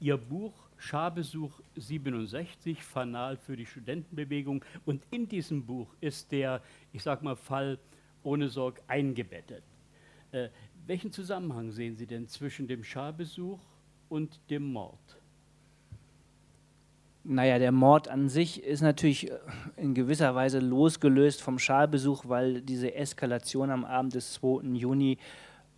Ihr Buch Scharbesuch 67, Fanal für die Studentenbewegung. Und in diesem Buch ist der, ich sag mal, Fall ohne Sorg eingebettet. Äh, welchen Zusammenhang sehen Sie denn zwischen dem Scharbesuch und dem Mord? Naja, der Mord an sich ist natürlich äh, in gewisser Weise losgelöst vom Scharbesuch, weil diese Eskalation am Abend des 2. Juni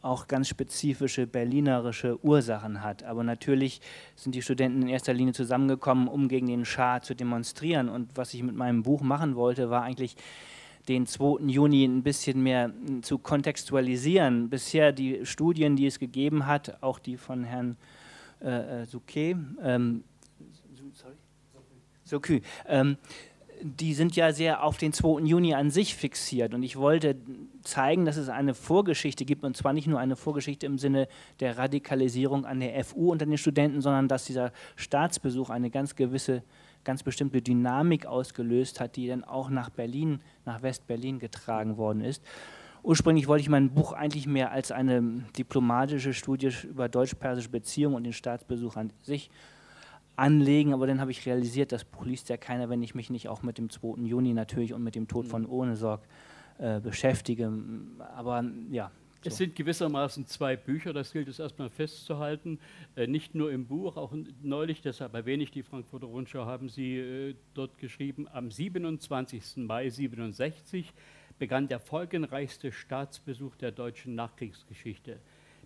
auch ganz spezifische berlinerische Ursachen hat. Aber natürlich sind die Studenten in erster Linie zusammengekommen, um gegen den Schah zu demonstrieren. Und was ich mit meinem Buch machen wollte, war eigentlich den 2. Juni ein bisschen mehr zu kontextualisieren. Bisher die Studien, die es gegeben hat, auch die von Herrn äh, äh Souquet, ähm, sorry, Souquet, ähm, die sind ja sehr auf den 2. Juni an sich fixiert. Und ich wollte zeigen, dass es eine Vorgeschichte gibt, und zwar nicht nur eine Vorgeschichte im Sinne der Radikalisierung an der FU unter den Studenten, sondern dass dieser Staatsbesuch eine ganz gewisse, ganz bestimmte Dynamik ausgelöst hat, die dann auch nach Berlin, nach West-Berlin getragen worden ist. Ursprünglich wollte ich mein Buch eigentlich mehr als eine diplomatische Studie über deutsch-persische Beziehungen und den Staatsbesuch an sich anlegen, aber dann habe ich realisiert, das Buch liest ja keiner, wenn ich mich nicht auch mit dem 2. Juni natürlich und mit dem Tod von Ohnesorg äh, beschäftige. Aber ja. So. Es sind gewissermaßen zwei Bücher, das gilt es erstmal festzuhalten. Äh, nicht nur im Buch, auch neulich, deshalb erwähne ich die Frankfurter Rundschau, haben Sie äh, dort geschrieben, am 27. Mai 67 begann der folgenreichste Staatsbesuch der deutschen Nachkriegsgeschichte.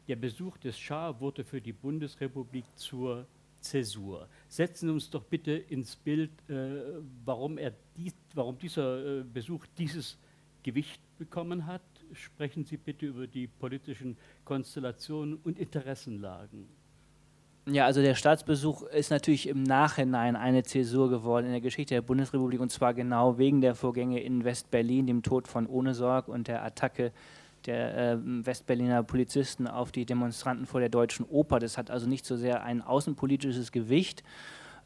Der Besuch des Schah wurde für die Bundesrepublik zur Zäsur. Setzen Sie uns doch bitte ins Bild, äh, warum, er dies, warum dieser äh, Besuch dieses Gewicht bekommen hat. Sprechen Sie bitte über die politischen Konstellationen und Interessenlagen. Ja, also der Staatsbesuch ist natürlich im Nachhinein eine Zäsur geworden in der Geschichte der Bundesrepublik und zwar genau wegen der Vorgänge in West-Berlin, dem Tod von Ohnesorg und der Attacke der äh, Westberliner Polizisten auf die Demonstranten vor der Deutschen Oper. Das hat also nicht so sehr ein außenpolitisches Gewicht,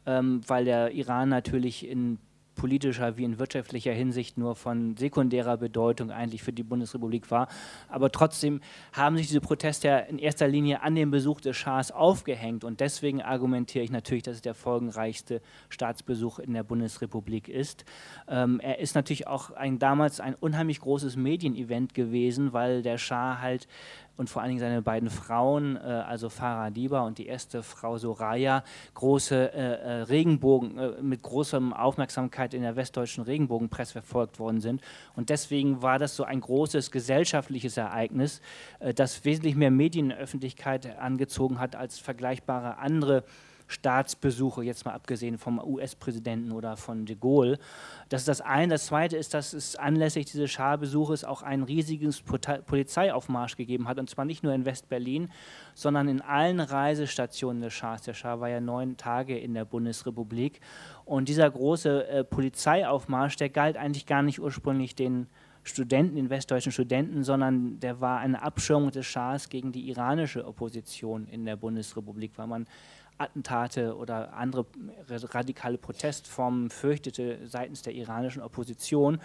ähm, weil der Iran natürlich in politischer wie in wirtschaftlicher Hinsicht nur von sekundärer Bedeutung eigentlich für die Bundesrepublik war. Aber trotzdem haben sich diese Proteste in erster Linie an dem Besuch des Schahs aufgehängt und deswegen argumentiere ich natürlich, dass es der folgenreichste Staatsbesuch in der Bundesrepublik ist. Ähm, er ist natürlich auch ein, damals ein unheimlich großes Medienevent gewesen, weil der Schah halt und vor allen Dingen seine beiden Frauen, äh, also Farah Diba und die erste Frau Soraya, große äh, äh, Regenbogen, äh, mit großer Aufmerksamkeit in der westdeutschen Regenbogenpresse verfolgt worden sind. Und deswegen war das so ein großes gesellschaftliches Ereignis, äh, das wesentlich mehr Medienöffentlichkeit angezogen hat als vergleichbare andere Staatsbesuche, jetzt mal abgesehen vom US-Präsidenten oder von de Gaulle. Das ist das eine. Das zweite ist, dass es anlässlich dieses Scharbesuches auch ein riesiges Polizeiaufmarsch gegeben hat. Und zwar nicht nur in West-Berlin, sondern in allen Reisestationen des Schahs. Der Schah war ja neun Tage in der Bundesrepublik. Und dieser große äh, Polizeiaufmarsch, der galt eigentlich gar nicht ursprünglich den Studenten, den westdeutschen Studenten, sondern der war eine Abschirmung des Schahs gegen die iranische Opposition in der Bundesrepublik, weil man Attentate oder andere radikale Protestformen fürchtete seitens der iranischen Opposition.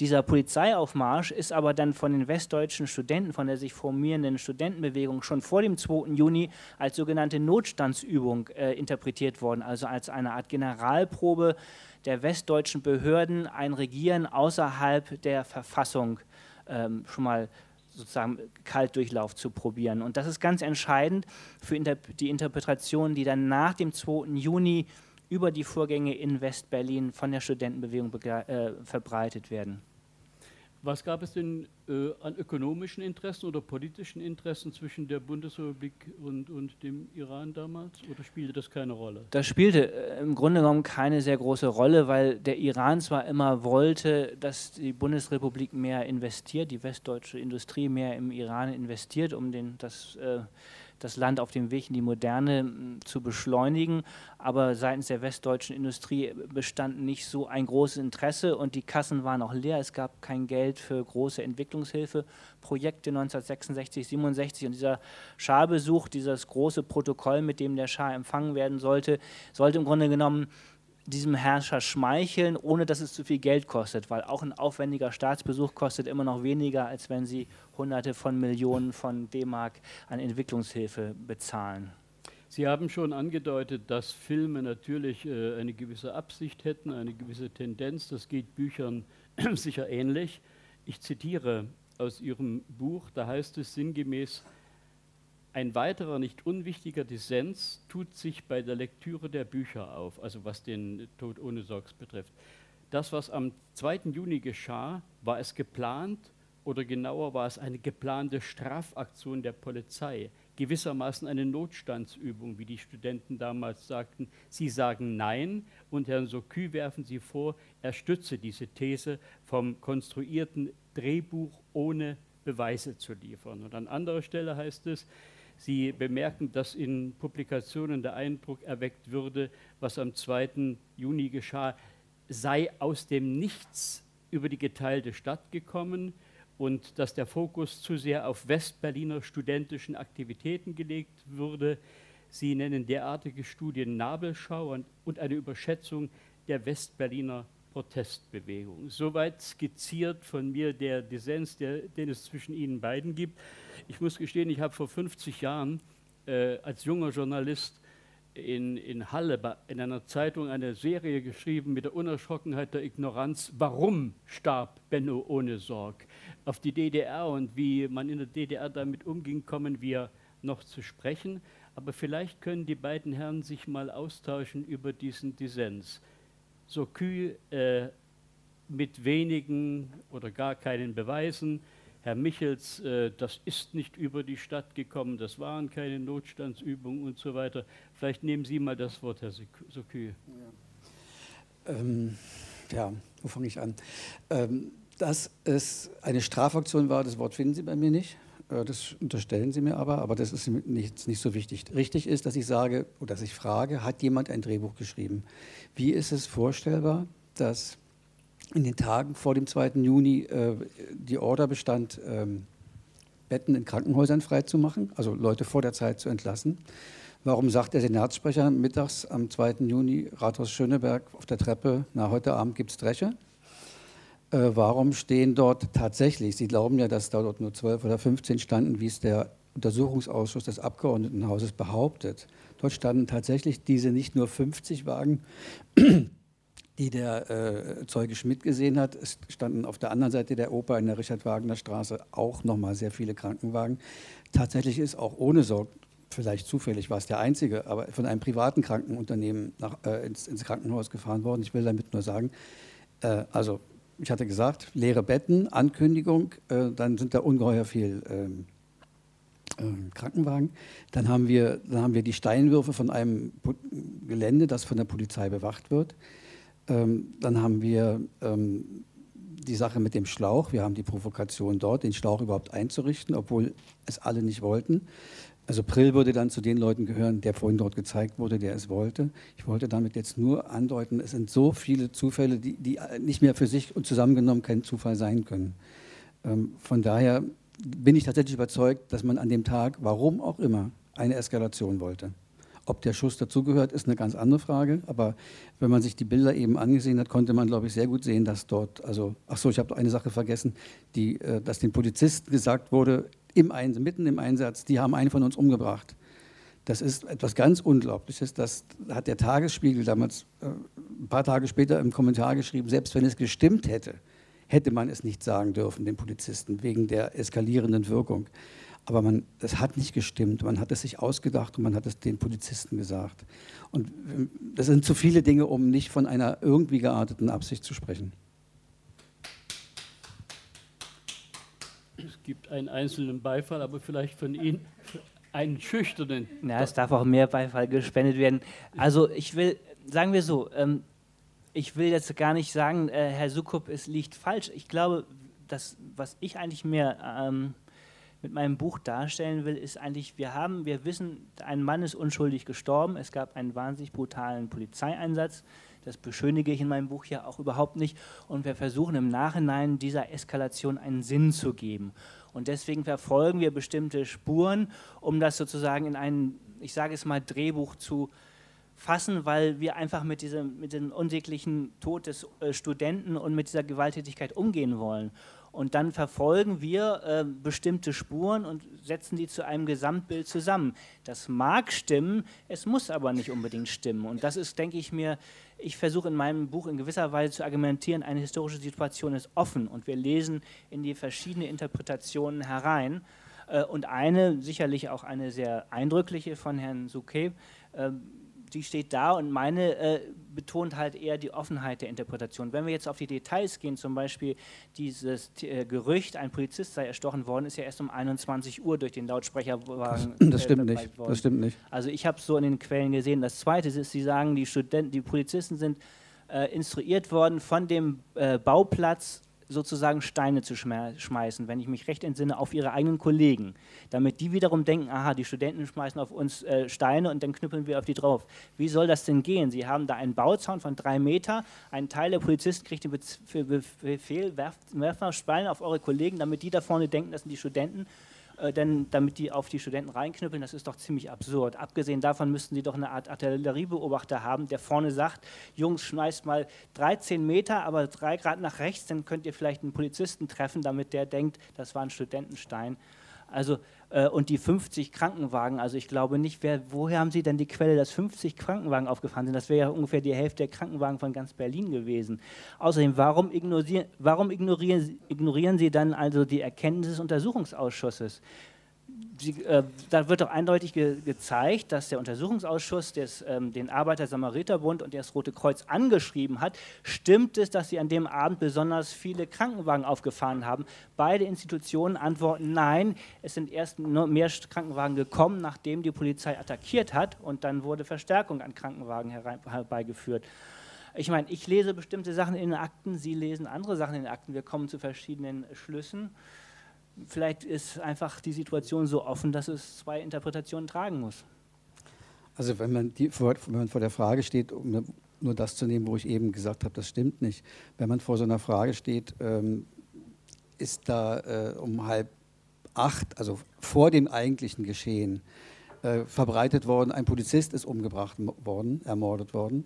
Dieser Polizeiaufmarsch ist aber dann von den westdeutschen Studenten, von der sich formierenden Studentenbewegung schon vor dem 2. Juni als sogenannte Notstandsübung äh, interpretiert worden, also als eine Art Generalprobe der westdeutschen Behörden, ein Regieren außerhalb der Verfassung ähm, schon mal sozusagen Kaltdurchlauf zu probieren. Und das ist ganz entscheidend für die Interpretation, die dann nach dem 2. Juni über die Vorgänge in Westberlin von der Studentenbewegung äh, verbreitet werden. Was gab es denn äh, an ökonomischen Interessen oder politischen Interessen zwischen der Bundesrepublik und, und dem Iran damals? Oder spielte das keine Rolle? Das spielte äh, im Grunde genommen keine sehr große Rolle, weil der Iran zwar immer wollte, dass die Bundesrepublik mehr investiert, die westdeutsche Industrie mehr im Iran investiert, um den, das äh, das Land auf dem Weg in die Moderne zu beschleunigen. Aber seitens der westdeutschen Industrie bestand nicht so ein großes Interesse und die Kassen waren auch leer. Es gab kein Geld für große Entwicklungshilfeprojekte 1966, 67 und dieser Scharbesuch, dieses große Protokoll, mit dem der Schah empfangen werden sollte, sollte im Grunde genommen diesem Herrscher schmeicheln, ohne dass es zu viel Geld kostet, weil auch ein aufwendiger Staatsbesuch kostet immer noch weniger, als wenn Sie Hunderte von Millionen von D-Mark an Entwicklungshilfe bezahlen. Sie haben schon angedeutet, dass Filme natürlich äh, eine gewisse Absicht hätten, eine gewisse Tendenz. Das geht Büchern sicher ähnlich. Ich zitiere aus Ihrem Buch, da heißt es sinngemäß, ein weiterer nicht unwichtiger Dissens tut sich bei der Lektüre der Bücher auf, also was den Tod ohne Sorgs betrifft. Das, was am 2. Juni geschah, war es geplant oder genauer war es eine geplante Strafaktion der Polizei, gewissermaßen eine Notstandsübung, wie die Studenten damals sagten. Sie sagen Nein und Herrn Sokü werfen sie vor, er stütze diese These vom konstruierten Drehbuch ohne Beweise zu liefern. Und an anderer Stelle heißt es, Sie bemerken, dass in Publikationen der Eindruck erweckt würde, was am 2. Juni geschah, sei aus dem Nichts über die geteilte Stadt gekommen und dass der Fokus zu sehr auf Westberliner studentischen Aktivitäten gelegt würde. Sie nennen derartige Studien Nabelschau und eine Überschätzung der Westberliner Protestbewegung. Soweit skizziert von mir der Dissens, der, den es zwischen Ihnen beiden gibt. Ich muss gestehen, ich habe vor 50 Jahren äh, als junger Journalist in, in Halle in einer Zeitung eine Serie geschrieben mit der Unerschrockenheit der Ignoranz, warum starb Benno ohne Sorg? Auf die DDR und wie man in der DDR damit umging, kommen wir noch zu sprechen. Aber vielleicht können die beiden Herren sich mal austauschen über diesen Dissens so kühl äh, mit wenigen oder gar keinen Beweisen. Herr Michels, äh, das ist nicht über die Stadt gekommen, das waren keine Notstandsübungen und so weiter. Vielleicht nehmen Sie mal das Wort, Herr Sokü. Ja. Ähm, ja, wo fange ich an? Ähm, dass es eine Strafaktion war, das Wort finden Sie bei mir nicht. Äh, das unterstellen Sie mir aber, aber das ist nicht, nicht so wichtig. Richtig ist, dass ich sage oder dass ich frage, hat jemand ein Drehbuch geschrieben? Wie ist es vorstellbar, dass in den Tagen vor dem 2. Juni äh, die Order bestand, ähm, Betten in Krankenhäusern freizumachen, also Leute vor der Zeit zu entlassen? Warum sagt der Senatssprecher mittags am 2. Juni Rathaus Schöneberg auf der Treppe, na, heute Abend gibt es Dresche? Äh, warum stehen dort tatsächlich, Sie glauben ja, dass da dort nur 12 oder 15 standen, wie es der Untersuchungsausschuss des Abgeordnetenhauses behauptet. Dort standen tatsächlich diese nicht nur 50 Wagen, die der äh, Zeuge Schmidt gesehen hat. Es standen auf der anderen Seite der Oper in der Richard-Wagner-Straße auch nochmal sehr viele Krankenwagen. Tatsächlich ist auch ohne Sorg, vielleicht zufällig war es der einzige, aber von einem privaten Krankenunternehmen nach, äh, ins, ins, Krankenhaus gefahren worden. Ich will damit nur sagen, äh, also ich hatte gesagt, leere Betten, Ankündigung, äh, dann sind da ungeheuer viel ähm, ähm, Krankenwagen. Dann haben, wir, dann haben wir die Steinwürfe von einem Gelände, das von der Polizei bewacht wird. Ähm, dann haben wir ähm, die Sache mit dem Schlauch. Wir haben die Provokation dort, den Schlauch überhaupt einzurichten, obwohl es alle nicht wollten. Also Prill würde dann zu den Leuten gehören, der vorhin dort gezeigt wurde, der es wollte. Ich wollte damit jetzt nur andeuten, es sind so viele Zufälle, die, die nicht mehr für sich und zusammengenommen kein Zufall sein können. Ähm, von daher bin ich tatsächlich überzeugt, dass man an dem Tag, warum auch immer, eine Eskalation wollte. Ob der Schuss dazugehört, ist eine ganz andere Frage. Aber wenn man sich die Bilder eben angesehen hat, konnte man, glaube ich, sehr gut sehen, dass dort, also, ach so, ich habe eine Sache vergessen, die, äh, dass den Polizisten gesagt wurde, im Einsatz, mitten im Einsatz, die haben einen von uns umgebracht. Das ist etwas ganz Unglaubliches. Das hat der Tagesspiegel damals äh, ein paar Tage später im Kommentar geschrieben, selbst wenn es gestimmt hätte, hätte man es nicht sagen dürfen, den Polizisten, wegen der eskalierenden Wirkung. Aber man, es hat nicht gestimmt. Man hat es sich ausgedacht und man hat es den Polizisten gesagt. Und ähm, das sind zu viele Dinge, um nicht von einer irgendwie gearteten Absicht zu sprechen. Es gibt einen einzelnen Beifall, aber vielleicht von Ihnen einen schüchternen. Ja, es darf auch mehr Beifall gespendet werden. Also ich will, sagen wir so, ähm, ich will jetzt gar nicht sagen, äh, Herr Sukup, es liegt falsch. Ich glaube, das, was ich eigentlich mehr ähm, mit meinem Buch darstellen will, ist eigentlich, wir haben, wir wissen, ein Mann ist unschuldig gestorben. Es gab einen wahnsinnig brutalen Polizeieinsatz. Das beschönige ich in meinem Buch ja auch überhaupt nicht. Und wir versuchen im Nachhinein dieser Eskalation einen Sinn zu geben. Und deswegen verfolgen wir bestimmte Spuren, um das sozusagen in ein, ich sage es mal, Drehbuch zu fassen, weil wir einfach mit diesem, mit dem unsäglichen Tod des äh, Studenten und mit dieser Gewalttätigkeit umgehen wollen. Und dann verfolgen wir äh, bestimmte Spuren und setzen die zu einem Gesamtbild zusammen. Das mag stimmen, es muss aber nicht unbedingt stimmen. Und das ist, denke ich mir, ich versuche in meinem Buch in gewisser Weise zu argumentieren, eine historische Situation ist offen und wir lesen in die verschiedenen Interpretationen herein. Äh, und eine, sicherlich auch eine sehr eindrückliche von Herrn Souquet, ähm, die steht da und meine äh, betont halt eher die Offenheit der Interpretation. Wenn wir jetzt auf die Details gehen, zum Beispiel dieses äh, Gerücht, ein Polizist sei erstochen worden, ist ja erst um 21 Uhr durch den Lautsprecherwagen. Das, das stimmt nicht. Worden. Das stimmt nicht. Also ich habe es so in den Quellen gesehen. Das Zweite ist, Sie sagen, die Studenten, die Polizisten sind äh, instruiert worden von dem äh, Bauplatz sozusagen Steine zu schmeißen, wenn ich mich recht entsinne, auf ihre eigenen Kollegen, damit die wiederum denken, aha, die Studenten schmeißen auf uns äh, Steine und dann knüppeln wir auf die drauf. Wie soll das denn gehen? Sie haben da einen Bauzaun von drei Meter, ein Teil der Polizisten kriegt den Befehl, werft, werft mal Steine auf eure Kollegen, damit die da vorne denken, das sind die Studenten äh, denn damit die auf die Studenten reinknüppeln, das ist doch ziemlich absurd. Abgesehen davon müssten sie doch eine Art Artilleriebeobachter haben, der vorne sagt, Jungs, schmeißt mal 13 Meter, aber drei Grad nach rechts, dann könnt ihr vielleicht einen Polizisten treffen, damit der denkt, das war ein Studentenstein. Also, äh, und die 50 Krankenwagen, also ich glaube nicht, wer, woher haben Sie denn die Quelle, dass 50 Krankenwagen aufgefahren sind? Das wäre ja ungefähr die Hälfte der Krankenwagen von ganz Berlin gewesen. Außerdem, warum ignorieren, warum ignorieren, ignorieren Sie dann also die Erkenntnisse des Untersuchungsausschusses? Sie, äh, da wird doch eindeutig ge gezeigt, dass der Untersuchungsausschuss des, ähm, den Arbeiter-Samariter-Bund und das Rote Kreuz angeschrieben hat. Stimmt es, dass sie an dem Abend besonders viele Krankenwagen aufgefahren haben? Beide Institutionen antworten nein. Es sind erst mehr Krankenwagen gekommen, nachdem die Polizei attackiert hat und dann wurde Verstärkung an Krankenwagen herbeigeführt. Ich meine, ich lese bestimmte Sachen in den Akten, Sie lesen andere Sachen in den Akten. Wir kommen zu verschiedenen Schlüssen vielleicht ist einfach die Situation so offen, dass es zwei Interpretationen tragen muss. Also wenn man, die, vor, wenn man vor der Frage steht, um nur das zu nehmen, wo ich eben gesagt habe, das stimmt nicht. Wenn man vor so einer Frage steht, ähm, ist da äh, um halb acht, also vor dem eigentlichen Geschehen, äh, verbreitet worden, ein Polizist ist umgebracht worden, ermordet worden.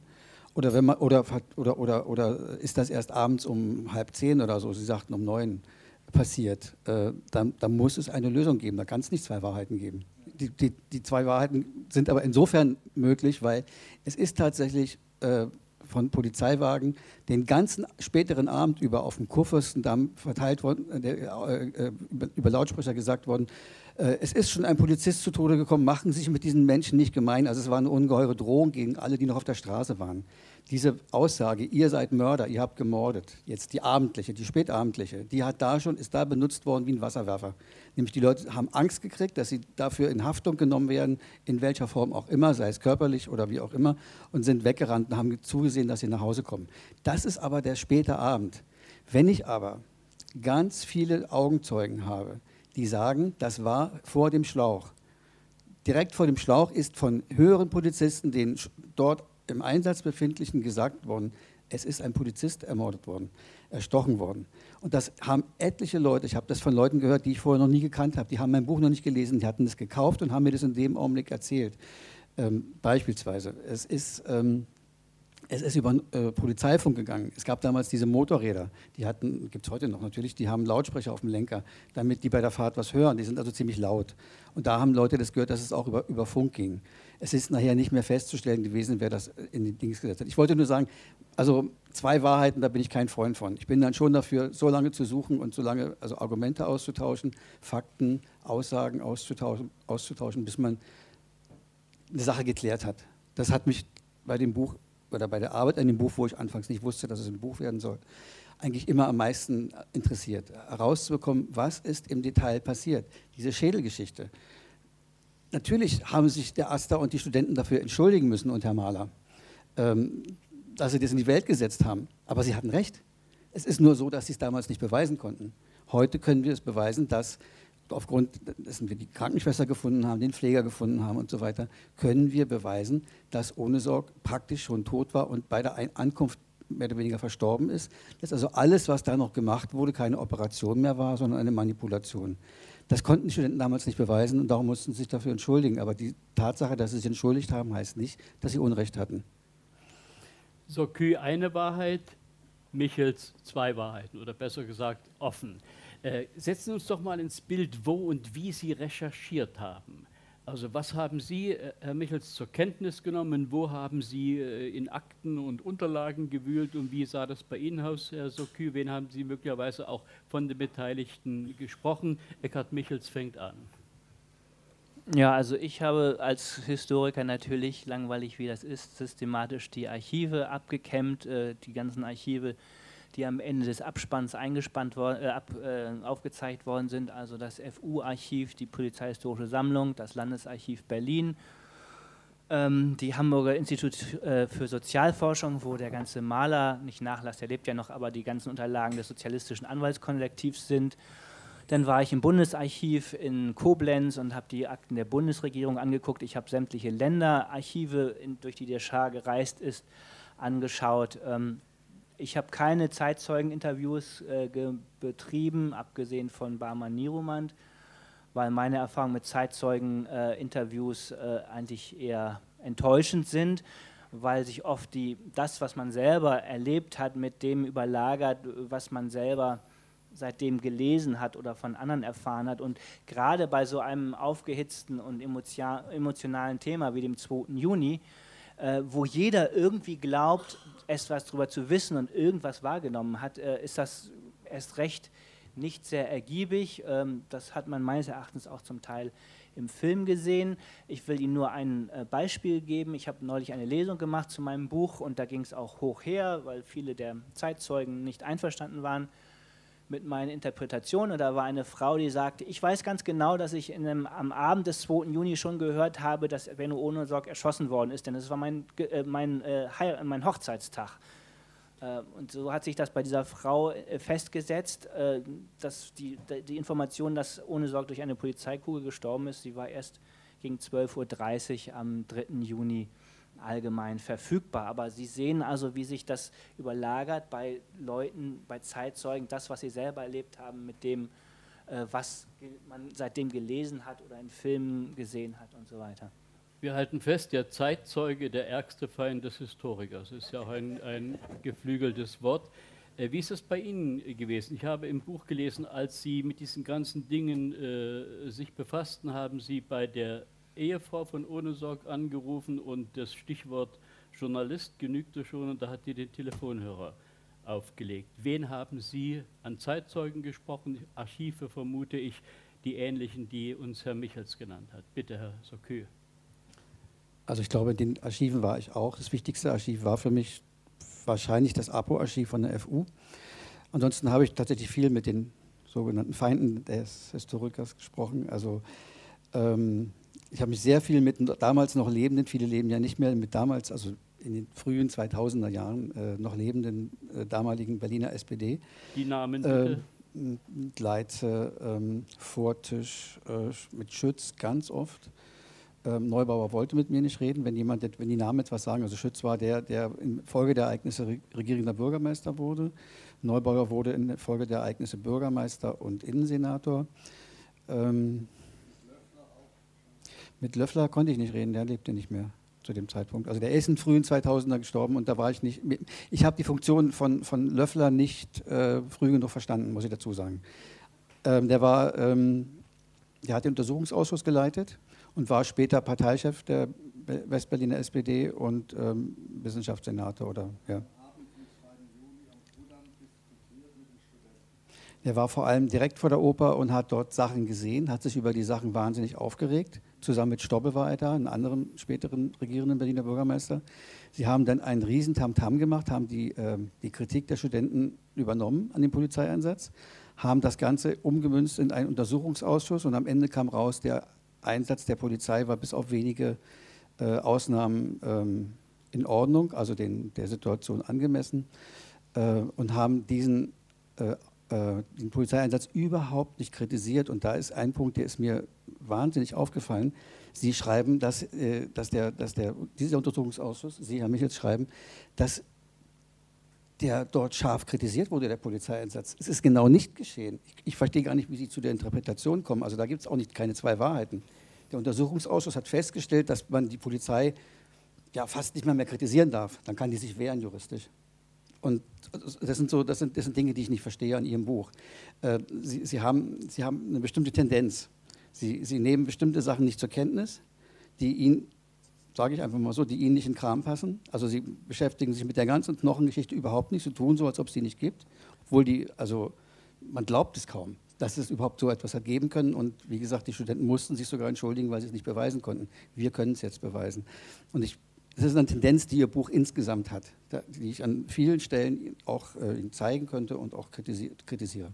Oder, wenn man, oder, oder, oder, oder ist das erst abends um halb zehn oder so? Sie sagten um neun passiert, äh, dann, dann, muss es eine Lösung geben. Da kann es nicht zwei Wahrheiten geben. Die, die, die, zwei Wahrheiten sind aber insofern möglich, weil es ist tatsächlich äh, von Polizeiwagen den ganzen späteren Abend über auf dem Kurfürstendamm verteilt worden, äh, äh, über, über, Lautsprecher gesagt worden, äh, es ist schon ein Polizist zu Tode gekommen, machen Sie sich mit diesen Menschen nicht gemein. Also es war eine ungeheure Drohung gegen alle, die noch auf der Straße waren diese Aussage, ihr seid Mörder, ihr habt gemordet, jetzt die abendliche, die spätabendliche, die hat da schon, ist da benutzt worden wie ein Wasserwerfer. Nämlich die Leute haben Angst gekriegt, dass sie dafür in Haftung genommen werden, in welcher Form auch immer, sei es körperlich oder wie auch immer, und sind weggerannt und haben zugesehen, dass sie nach Hause kommen. Das ist aber der späte Abend. Wenn ich aber ganz viele Augenzeugen habe, die sagen, das war vor dem Schlauch. Direkt vor dem Schlauch ist von höheren Polizisten, denen dort im Einsatz befindlichen gesagt worden, es ist ein Polizist ermordet worden, erstochen worden. Und das haben etliche Leute, ich habe das von Leuten gehört, die ich vorher noch nie gekannt habe, die haben mein Buch noch nicht gelesen, die hatten es gekauft und haben mir das in dem Augenblick erzählt. Ähm, beispielsweise, es ist, ähm, es ist über äh, Polizeifunk gegangen. Es gab damals diese Motorräder, die hatten, gibt es heute noch natürlich, die haben Lautsprecher auf dem Lenker, damit die bei der Fahrt was hören. Die sind also ziemlich laut. Und da haben Leute das gehört, dass es auch über, über Funk ging. Es ist nachher nicht mehr festzustellen gewesen, wer das in die Dings gesetzt hat. Ich wollte nur sagen, also zwei Wahrheiten, da bin ich kein Freund von. Ich bin dann schon dafür, so lange zu suchen und so lange also Argumente auszutauschen, Fakten, Aussagen auszutauschen, auszutauschen, bis man eine Sache geklärt hat. Das hat mich bei dem Buch oder bei der Arbeit an dem Buch, wo ich anfangs nicht wusste, dass es ein Buch werden soll, eigentlich immer am meisten interessiert, herauszubekommen, was ist im Detail passiert. Diese Schädelgeschichte. Natürlich haben sich der Aster und die Studenten dafür entschuldigen müssen und Herr Mahler, ähm, dass sie das in die Welt gesetzt haben. Aber sie hatten recht. Es ist nur so, dass sie es damals nicht beweisen konnten. Heute können wir es beweisen, dass aufgrund dessen wir die Krankenschwester gefunden haben, den Pfleger gefunden haben und so weiter, können wir beweisen, dass ohne Sorg praktisch schon tot war und bei der Ankunft mehr oder weniger verstorben ist. Dass also alles, was da noch gemacht wurde, keine Operation mehr war, sondern eine Manipulation. Das konnten die Studenten damals nicht beweisen und darum mussten sie sich dafür entschuldigen. Aber die Tatsache, dass sie sich entschuldigt haben, heißt nicht, dass sie Unrecht hatten. So, Kü, eine Wahrheit Michels zwei Wahrheiten oder besser gesagt offen. Äh, setzen uns doch mal ins Bild, wo und wie Sie recherchiert haben. Also was haben Sie, äh, Herr Michels, zur Kenntnis genommen? Wo haben Sie äh, in Akten und Unterlagen gewühlt und wie sah das bei Ihnen aus, Herr Sokü? Wen haben Sie möglicherweise auch von den Beteiligten gesprochen? Eckhard Michels fängt an. Ja, also ich habe als Historiker natürlich, langweilig wie das ist, systematisch die Archive abgekämmt, äh, die ganzen Archive die am Ende des Abspanns eingespannt worden, äh, ab, äh, aufgezeigt worden sind, also das FU-Archiv, die Polizeihistorische Sammlung, das Landesarchiv Berlin, ähm, die Hamburger Institut äh, für Sozialforschung, wo der ganze Maler, nicht Nachlass, der lebt ja noch, aber die ganzen Unterlagen des sozialistischen Anwaltskollektivs sind. Dann war ich im Bundesarchiv in Koblenz und habe die Akten der Bundesregierung angeguckt. Ich habe sämtliche Länderarchive, in, durch die der Schar gereist ist, angeschaut. Ähm, ich habe keine Zeitzeugeninterviews äh, betrieben, abgesehen von Barman Niromand, weil meine Erfahrungen mit Zeitzeugeninterviews äh, eigentlich eher enttäuschend sind, weil sich oft die, das, was man selber erlebt hat, mit dem überlagert, was man selber seitdem gelesen hat oder von anderen erfahren hat. Und gerade bei so einem aufgehitzten und emotionalen Thema wie dem 2. Juni, äh, wo jeder irgendwie glaubt, etwas darüber zu wissen und irgendwas wahrgenommen hat, äh, ist das erst recht nicht sehr ergiebig. Ähm, das hat man meines Erachtens auch zum Teil im Film gesehen. Ich will Ihnen nur ein äh, Beispiel geben. Ich habe neulich eine Lesung gemacht zu meinem Buch und da ging es auch hoch her, weil viele der Zeitzeugen nicht einverstanden waren mit meinen Interpretationen. Und da war eine Frau, die sagte, ich weiß ganz genau, dass ich einem, am Abend des 2. Juni schon gehört habe, dass Benno Ohnesorg erschossen worden ist, denn das war mein, äh, mein, äh, mein Hochzeitstag. Äh, und so hat sich das bei dieser Frau äh, festgesetzt, äh, dass die, die Information, dass Ohnesorg durch eine Polizeikugel gestorben ist, sie war erst gegen 12.30 Uhr am 3. Juni allgemein verfügbar. Aber Sie sehen also, wie sich das überlagert bei Leuten, bei Zeitzeugen, das, was sie selber erlebt haben, mit dem, äh, was man seitdem gelesen hat oder in Filmen gesehen hat und so weiter. Wir halten fest, der Zeitzeuge, der ärgste Feind des Historikers, ist ja auch ein, ein geflügeltes Wort. Äh, wie ist es bei Ihnen gewesen? Ich habe im Buch gelesen, als Sie mit diesen ganzen Dingen äh, sich befassten, haben Sie bei der Ehefrau von Ohnesorg angerufen und das Stichwort Journalist genügte schon und da hat die den Telefonhörer aufgelegt. Wen haben Sie an Zeitzeugen gesprochen? Archive vermute ich, die ähnlichen, die uns Herr Michels genannt hat. Bitte, Herr Sokö. Also ich glaube, in den Archiven war ich auch. Das wichtigste Archiv war für mich wahrscheinlich das APO-Archiv von der FU. Ansonsten habe ich tatsächlich viel mit den sogenannten Feinden des Historikers gesprochen. Also ähm, ich habe mich sehr viel mit damals noch lebenden, viele leben ja nicht mehr, mit damals, also in den frühen 2000er Jahren äh, noch lebenden äh, damaligen Berliner SPD. Die Namen bitte? Äh, Leitze, ähm, Vortisch, äh, mit Schütz ganz oft. Ähm, Neubauer wollte mit mir nicht reden, wenn jemand, wenn die Namen etwas sagen. Also Schütz war der, der in Folge der Ereignisse regierender Bürgermeister wurde. Neubauer wurde in Folge der Ereignisse Bürgermeister und Innensenator. Ähm, mit Löffler konnte ich nicht reden, der lebte nicht mehr zu dem Zeitpunkt. Also der ist in frühen 2000er gestorben und da war ich nicht. Ich habe die Funktion von, von Löffler nicht äh, früh genug verstanden, muss ich dazu sagen. Ähm, der war, ähm, der hat den Untersuchungsausschuss geleitet und war später Parteichef der Westberliner SPD und ähm, Wissenschaftssenator oder ja. Er war vor allem direkt vor der Oper und hat dort Sachen gesehen, hat sich über die Sachen wahnsinnig aufgeregt. Zusammen mit Stobbe war er da, einem anderen späteren regierenden Berliner Bürgermeister. Sie haben dann einen riesen Tamtam gemacht, haben die, äh, die Kritik der Studenten übernommen an dem Polizeieinsatz, haben das Ganze umgemünzt in einen Untersuchungsausschuss und am Ende kam raus, der Einsatz der Polizei war bis auf wenige äh, Ausnahmen ähm, in Ordnung, also den, der Situation angemessen äh, und haben diesen äh, äh, den Polizeieinsatz überhaupt nicht kritisiert. Und da ist ein Punkt, der ist mir wahnsinnig aufgefallen. Sie schreiben, dass, äh, dass, der, dass der, dieser Untersuchungsausschuss, Sie, Herr Michels, schreiben, dass der dort scharf kritisiert wurde, der Polizeieinsatz. Es ist genau nicht geschehen. Ich, ich verstehe gar nicht, wie Sie zu der Interpretation kommen. Also da gibt es auch nicht keine zwei Wahrheiten. Der Untersuchungsausschuss hat festgestellt, dass man die Polizei ja fast nicht mehr, mehr kritisieren darf. Dann kann die sich wehren juristisch. Und das sind, so, das, sind, das sind Dinge, die ich nicht verstehe an Ihrem Buch. Äh, Sie, Sie, haben, Sie haben eine bestimmte Tendenz. Sie, Sie nehmen bestimmte Sachen nicht zur Kenntnis, die Ihnen, sage ich einfach mal so, die Ihnen nicht in den Kram passen. Also Sie beschäftigen sich mit der ganzen Knochengeschichte überhaupt nicht. Sie tun so, als ob es sie nicht gibt. Obwohl die, also man glaubt es kaum, dass es überhaupt so etwas hat geben können. Und wie gesagt, die Studenten mussten sich sogar entschuldigen, weil sie es nicht beweisen konnten. Wir können es jetzt beweisen. Und ich das ist eine Tendenz, die Ihr Buch insgesamt hat, die ich an vielen Stellen auch äh, zeigen könnte und auch kritisiere.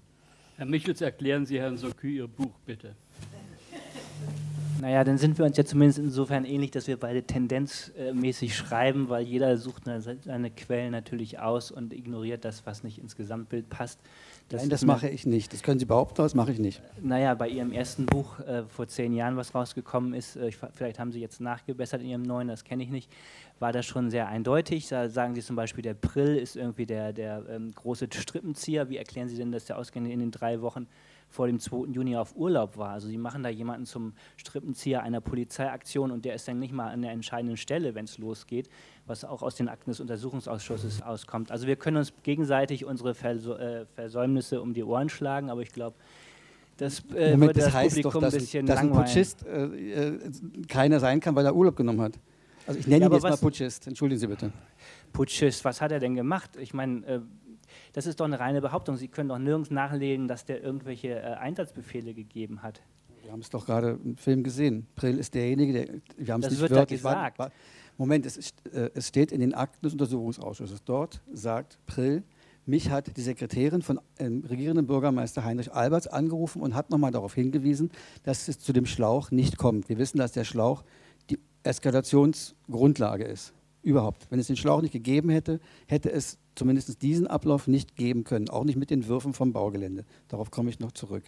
Herr Michels, erklären Sie Herrn Sokü Ihr Buch bitte. Naja, dann sind wir uns ja zumindest insofern ähnlich, dass wir beide tendenzmäßig schreiben, weil jeder sucht seine Quellen natürlich aus und ignoriert das, was nicht ins Gesamtbild passt. Das Nein, das mache ich nicht. Das können Sie behaupten, das mache ich nicht. Naja, bei Ihrem ersten Buch äh, vor zehn Jahren, was rausgekommen ist, äh, vielleicht haben Sie jetzt nachgebessert in Ihrem neuen, das kenne ich nicht, war das schon sehr eindeutig. Da sagen Sie zum Beispiel, der Prill ist irgendwie der, der ähm, große Strippenzieher. Wie erklären Sie denn, dass der ausgehend in den drei Wochen vor dem 2. Juni auf Urlaub war. Also sie machen da jemanden zum Strippenzieher einer Polizeiaktion und der ist dann nicht mal an der entscheidenden Stelle, wenn es losgeht, was auch aus den Akten des Untersuchungsausschusses auskommt. Also wir können uns gegenseitig unsere Verso äh, Versäumnisse um die Ohren schlagen, aber ich glaube, das äh, Moment, das, das heißt Publikum doch, dass, ein dass ein Putschist äh, äh, keiner sein kann, weil er Urlaub genommen hat. Also ich nenne ja, ihn jetzt mal Putschist, entschuldigen Sie bitte. Putschist, was hat er denn gemacht? Ich meine, äh, das ist doch eine reine Behauptung. Sie können doch nirgends nachlegen, dass der irgendwelche äh, Einsatzbefehle gegeben hat. Wir haben es doch gerade im Film gesehen. Prill ist derjenige, der. Wir haben es nicht wird wörtlich gesagt. War, Moment, es, ist, äh, es steht in den Akten des Untersuchungsausschusses. Dort sagt Prill, mich hat die Sekretärin von ähm, regierenden Bürgermeister Heinrich Alberts angerufen und hat nochmal darauf hingewiesen, dass es zu dem Schlauch nicht kommt. Wir wissen, dass der Schlauch die Eskalationsgrundlage ist. Überhaupt. Wenn es den Schlauch nicht gegeben hätte, hätte es zumindest diesen Ablauf nicht geben können, auch nicht mit den Würfen vom Baugelände. Darauf komme ich noch zurück.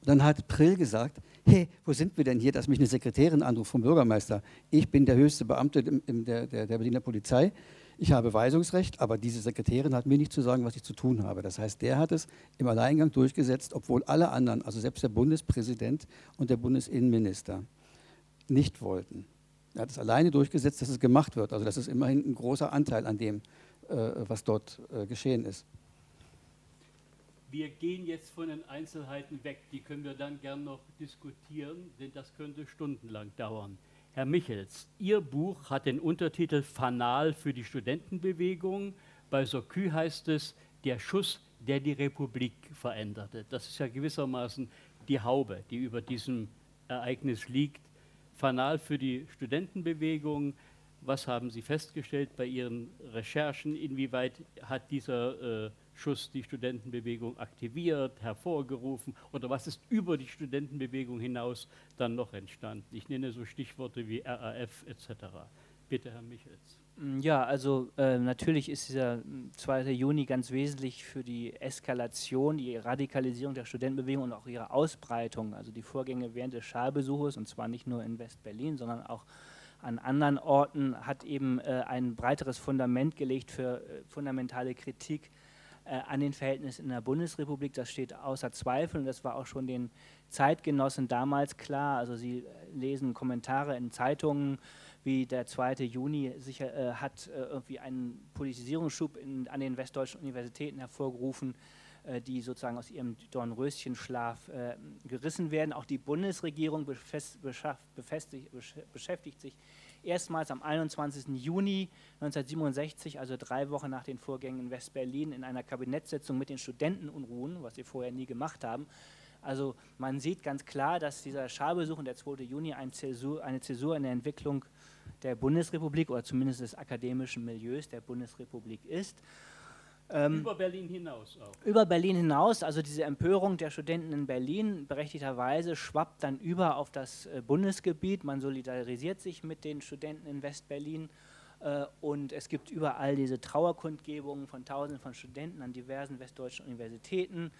Und dann hat Prill gesagt, hey, wo sind wir denn hier, dass mich eine Sekretärin anruft vom Bürgermeister? Ich bin der höchste Beamte der, der, der Berliner Polizei. Ich habe Weisungsrecht, aber diese Sekretärin hat mir nicht zu sagen, was ich zu tun habe. Das heißt, der hat es im Alleingang durchgesetzt, obwohl alle anderen, also selbst der Bundespräsident und der Bundesinnenminister, nicht wollten. Er hat es alleine durchgesetzt, dass es gemacht wird. Also das ist immerhin ein großer Anteil an dem, äh, was dort äh, geschehen ist. Wir gehen jetzt von den Einzelheiten weg, die können wir dann gern noch diskutieren, denn das könnte stundenlang dauern. Herr Michels, Ihr Buch hat den Untertitel Fanal für die Studentenbewegung. Bei Sokü heißt es Der Schuss, der die Republik veränderte. Das ist ja gewissermaßen die Haube, die über diesem Ereignis liegt fanal für die Studentenbewegung. Was haben Sie festgestellt bei Ihren Recherchen? Inwieweit hat dieser äh, Schuss die Studentenbewegung aktiviert, hervorgerufen oder was ist über die Studentenbewegung hinaus dann noch entstanden? Ich nenne so Stichworte wie RAF etc. Bitte, Herr Michels. Mm, ja, also äh, natürlich ist dieser 2. Mm, Juni ganz wesentlich für die Eskalation, die Radikalisierung der Studentenbewegung und auch ihre Ausbreitung, also die Vorgänge während des Schalbesuches und zwar nicht nur in West-Berlin, sondern auch an anderen Orten, hat eben äh, ein breiteres Fundament gelegt für äh, fundamentale Kritik äh, an den Verhältnissen in der Bundesrepublik. Das steht außer Zweifel und das war auch schon den Zeitgenossen damals klar. Also sie lesen Kommentare in Zeitungen, wie der 2. Juni sicher äh, hat äh, irgendwie einen Politisierungsschub in, an den westdeutschen Universitäten hervorgerufen, äh, die sozusagen aus ihrem Dornröschenschlaf äh, gerissen werden. Auch die Bundesregierung beschäftigt sich erstmals am 21. Juni 1967, also drei Wochen nach den Vorgängen in West-Berlin, in einer Kabinettssitzung mit den Studentenunruhen, was sie vorher nie gemacht haben, also man sieht ganz klar, dass dieser Scharbesuch und der 2. Juni eine Zäsur, eine Zäsur in der Entwicklung der Bundesrepublik oder zumindest des akademischen Milieus der Bundesrepublik ist. Ähm, über Berlin hinaus auch. Über Berlin hinaus, also diese Empörung der Studenten in Berlin berechtigterweise schwappt dann über auf das äh, Bundesgebiet. Man solidarisiert sich mit den Studenten in Westberlin äh, und es gibt überall diese Trauerkundgebungen von Tausenden von Studenten an diversen westdeutschen Universitäten.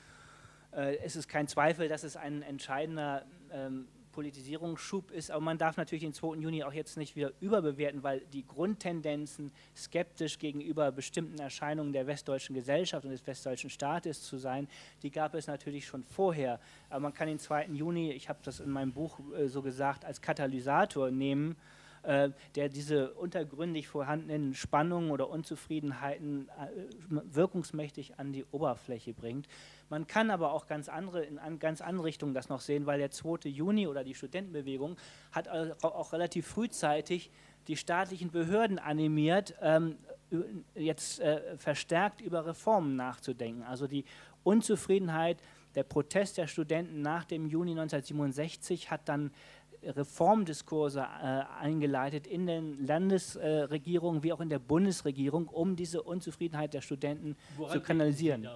Äh, es ist kein Zweifel, dass es ein entscheidender ähm, Politisierungsschub ist. Aber man darf natürlich den 2. Juni auch jetzt nicht wieder überbewerten, weil die Grundtendenzen, skeptisch gegenüber bestimmten Erscheinungen der westdeutschen Gesellschaft und des westdeutschen Staates zu sein, die gab es natürlich schon vorher. Aber man kann den 2. Juni, ich habe das in meinem Buch äh, so gesagt, als Katalysator nehmen, äh, der diese untergründig vorhandenen Spannungen oder Unzufriedenheiten äh, wirkungsmächtig an die Oberfläche bringt. Man kann aber auch ganz andere, in ganz andere Richtungen das noch sehen, weil der 2. Juni oder die Studentenbewegung hat auch relativ frühzeitig die staatlichen Behörden animiert, ähm, jetzt äh, verstärkt über Reformen nachzudenken. Also die Unzufriedenheit, der Protest der Studenten nach dem Juni 1967 hat dann Reformdiskurse äh, eingeleitet in den Landesregierungen wie auch in der Bundesregierung, um diese Unzufriedenheit der Studenten Woran zu kanalisieren.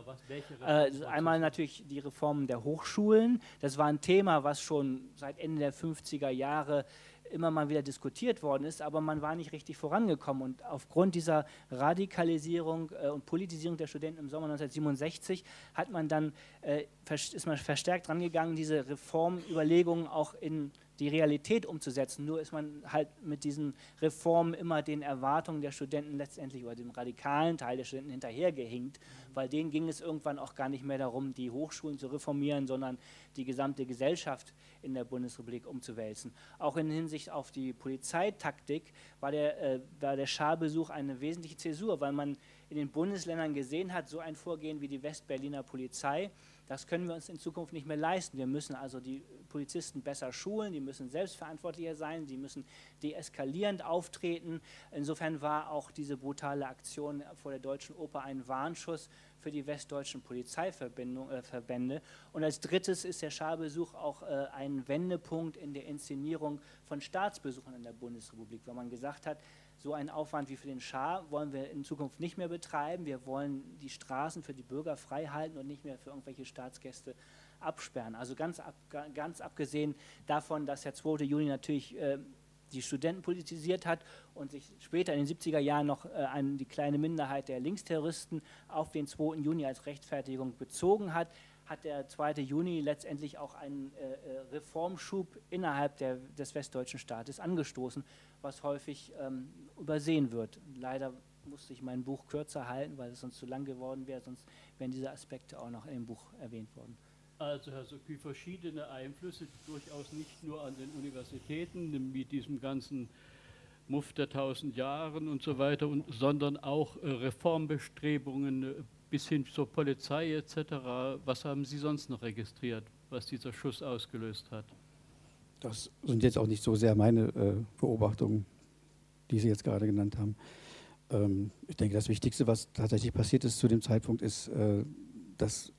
Äh, einmal natürlich die Reformen der Hochschulen. Das war ein Thema, was schon seit Ende der 50er Jahre immer mal wieder diskutiert worden ist, aber man war nicht richtig vorangekommen. Und aufgrund dieser Radikalisierung äh, und Politisierung der Studenten im Sommer 1967 hat man dann, äh, ist man verstärkt rangegangen, diese Reformüberlegungen auch in die Realität umzusetzen. Nur ist man halt mit diesen Reformen immer den Erwartungen der Studenten letztendlich oder dem radikalen Teil der Studenten hinterhergehinkt, weil denen ging es irgendwann auch gar nicht mehr darum, die Hochschulen zu reformieren, sondern die gesamte Gesellschaft in der Bundesrepublik umzuwälzen. Auch in Hinsicht auf die Polizeitaktik war der, äh, war der Scharbesuch eine wesentliche Zäsur, weil man in den Bundesländern gesehen hat, so ein Vorgehen wie die Westberliner Polizei, das können wir uns in Zukunft nicht mehr leisten. Wir müssen also die Polizisten besser schulen, die müssen selbstverantwortlicher sein, sie müssen deeskalierend auftreten. Insofern war auch diese brutale Aktion vor der Deutschen Oper ein Warnschuss für die westdeutschen Polizeiverbände. Äh, Und als drittes ist der Scharbesuch auch äh, ein Wendepunkt in der Inszenierung von Staatsbesuchen in der Bundesrepublik, weil man gesagt hat, so einen Aufwand wie für den Schar wollen wir in Zukunft nicht mehr betreiben. Wir wollen die Straßen für die Bürger frei halten und nicht mehr für irgendwelche Staatsgäste absperren. Also ganz, ab, ganz abgesehen davon, dass der 2. Juni natürlich äh, die Studenten politisiert hat und sich später in den 70er Jahren noch äh, an die kleine Minderheit der Linksterroristen auf den 2. Juni als Rechtfertigung bezogen hat, hat der 2. Juni letztendlich auch einen äh, äh, Reformschub innerhalb der, des westdeutschen Staates angestoßen, was häufig ähm, übersehen wird. Leider musste ich mein Buch kürzer halten, weil es sonst zu lang geworden wäre, sonst wären diese Aspekte auch noch dem Buch erwähnt worden. Also Herr Soky, verschiedene Einflüsse, durchaus nicht nur an den Universitäten, mit diesem ganzen Muff der tausend Jahren und so weiter, und, sondern auch äh, Reformbestrebungen äh, bis hin zur Polizei etc. Was haben Sie sonst noch registriert, was dieser Schuss ausgelöst hat? Das sind jetzt auch nicht so sehr meine äh, Beobachtungen, die Sie jetzt gerade genannt haben. Ähm, ich denke, das Wichtigste, was tatsächlich passiert ist zu dem Zeitpunkt, ist, äh, dass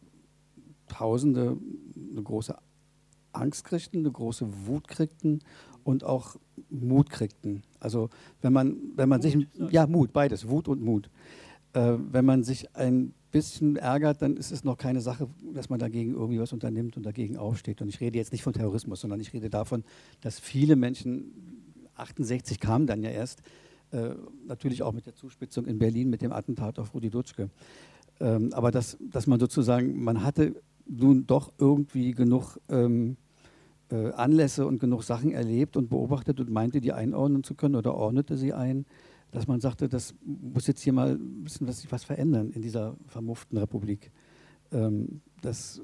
Tausende eine große Angst kriegten, eine große Wut kriegten und auch Mut kriegten. Also wenn man, wenn man Mut, sich, ja Mut, beides, Wut und Mut. Äh, wenn man sich ein bisschen ärgert, dann ist es noch keine Sache, dass man dagegen irgendwie was unternimmt und dagegen aufsteht. Und ich rede jetzt nicht von Terrorismus, sondern ich rede davon, dass viele Menschen, 68 kamen dann ja erst, äh, natürlich auch mit der Zuspitzung in Berlin, mit dem Attentat auf Rudi Dutschke. Ähm, aber dass, dass man sozusagen, man hatte nun doch irgendwie genug ähm, äh, Anlässe und genug Sachen erlebt und beobachtet und meinte, die einordnen zu können oder ordnete sie ein dass man sagte, das muss jetzt hier mal ein bisschen was, was verändern in dieser vermufften Republik. Ähm, das,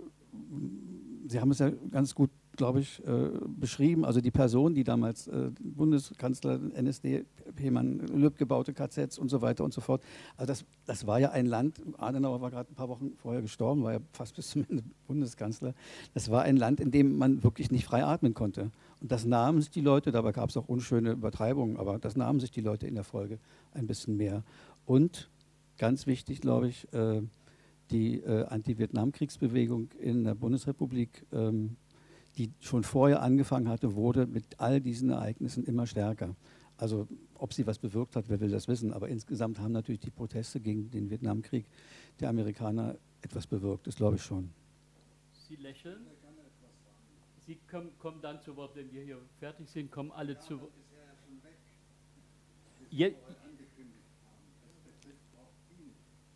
Sie haben es ja ganz gut, glaube ich, äh, beschrieben. Also die Person, die damals äh, Bundeskanzler, NSD, Hemann, Lübcke baute KZs und so weiter und so fort. Also das, das war ja ein Land, Adenauer war gerade ein paar Wochen vorher gestorben, war ja fast bis zum Ende Bundeskanzler. Das war ein Land, in dem man wirklich nicht frei atmen konnte. Das nahmen sich die Leute, dabei gab es auch unschöne Übertreibungen, aber das nahmen sich die Leute in der Folge ein bisschen mehr. Und ganz wichtig, glaube ich, äh, die äh, Anti-Vietnam-Kriegsbewegung in der Bundesrepublik, ähm, die schon vorher angefangen hatte, wurde mit all diesen Ereignissen immer stärker. Also ob sie was bewirkt hat, wer will das wissen, aber insgesamt haben natürlich die Proteste gegen den Vietnamkrieg der Amerikaner etwas bewirkt, das glaube ich schon. Sie lächeln? Sie kommen, kommen, dann zu Wort, wenn wir hier fertig sind, kommen alle zu Wort. Ja,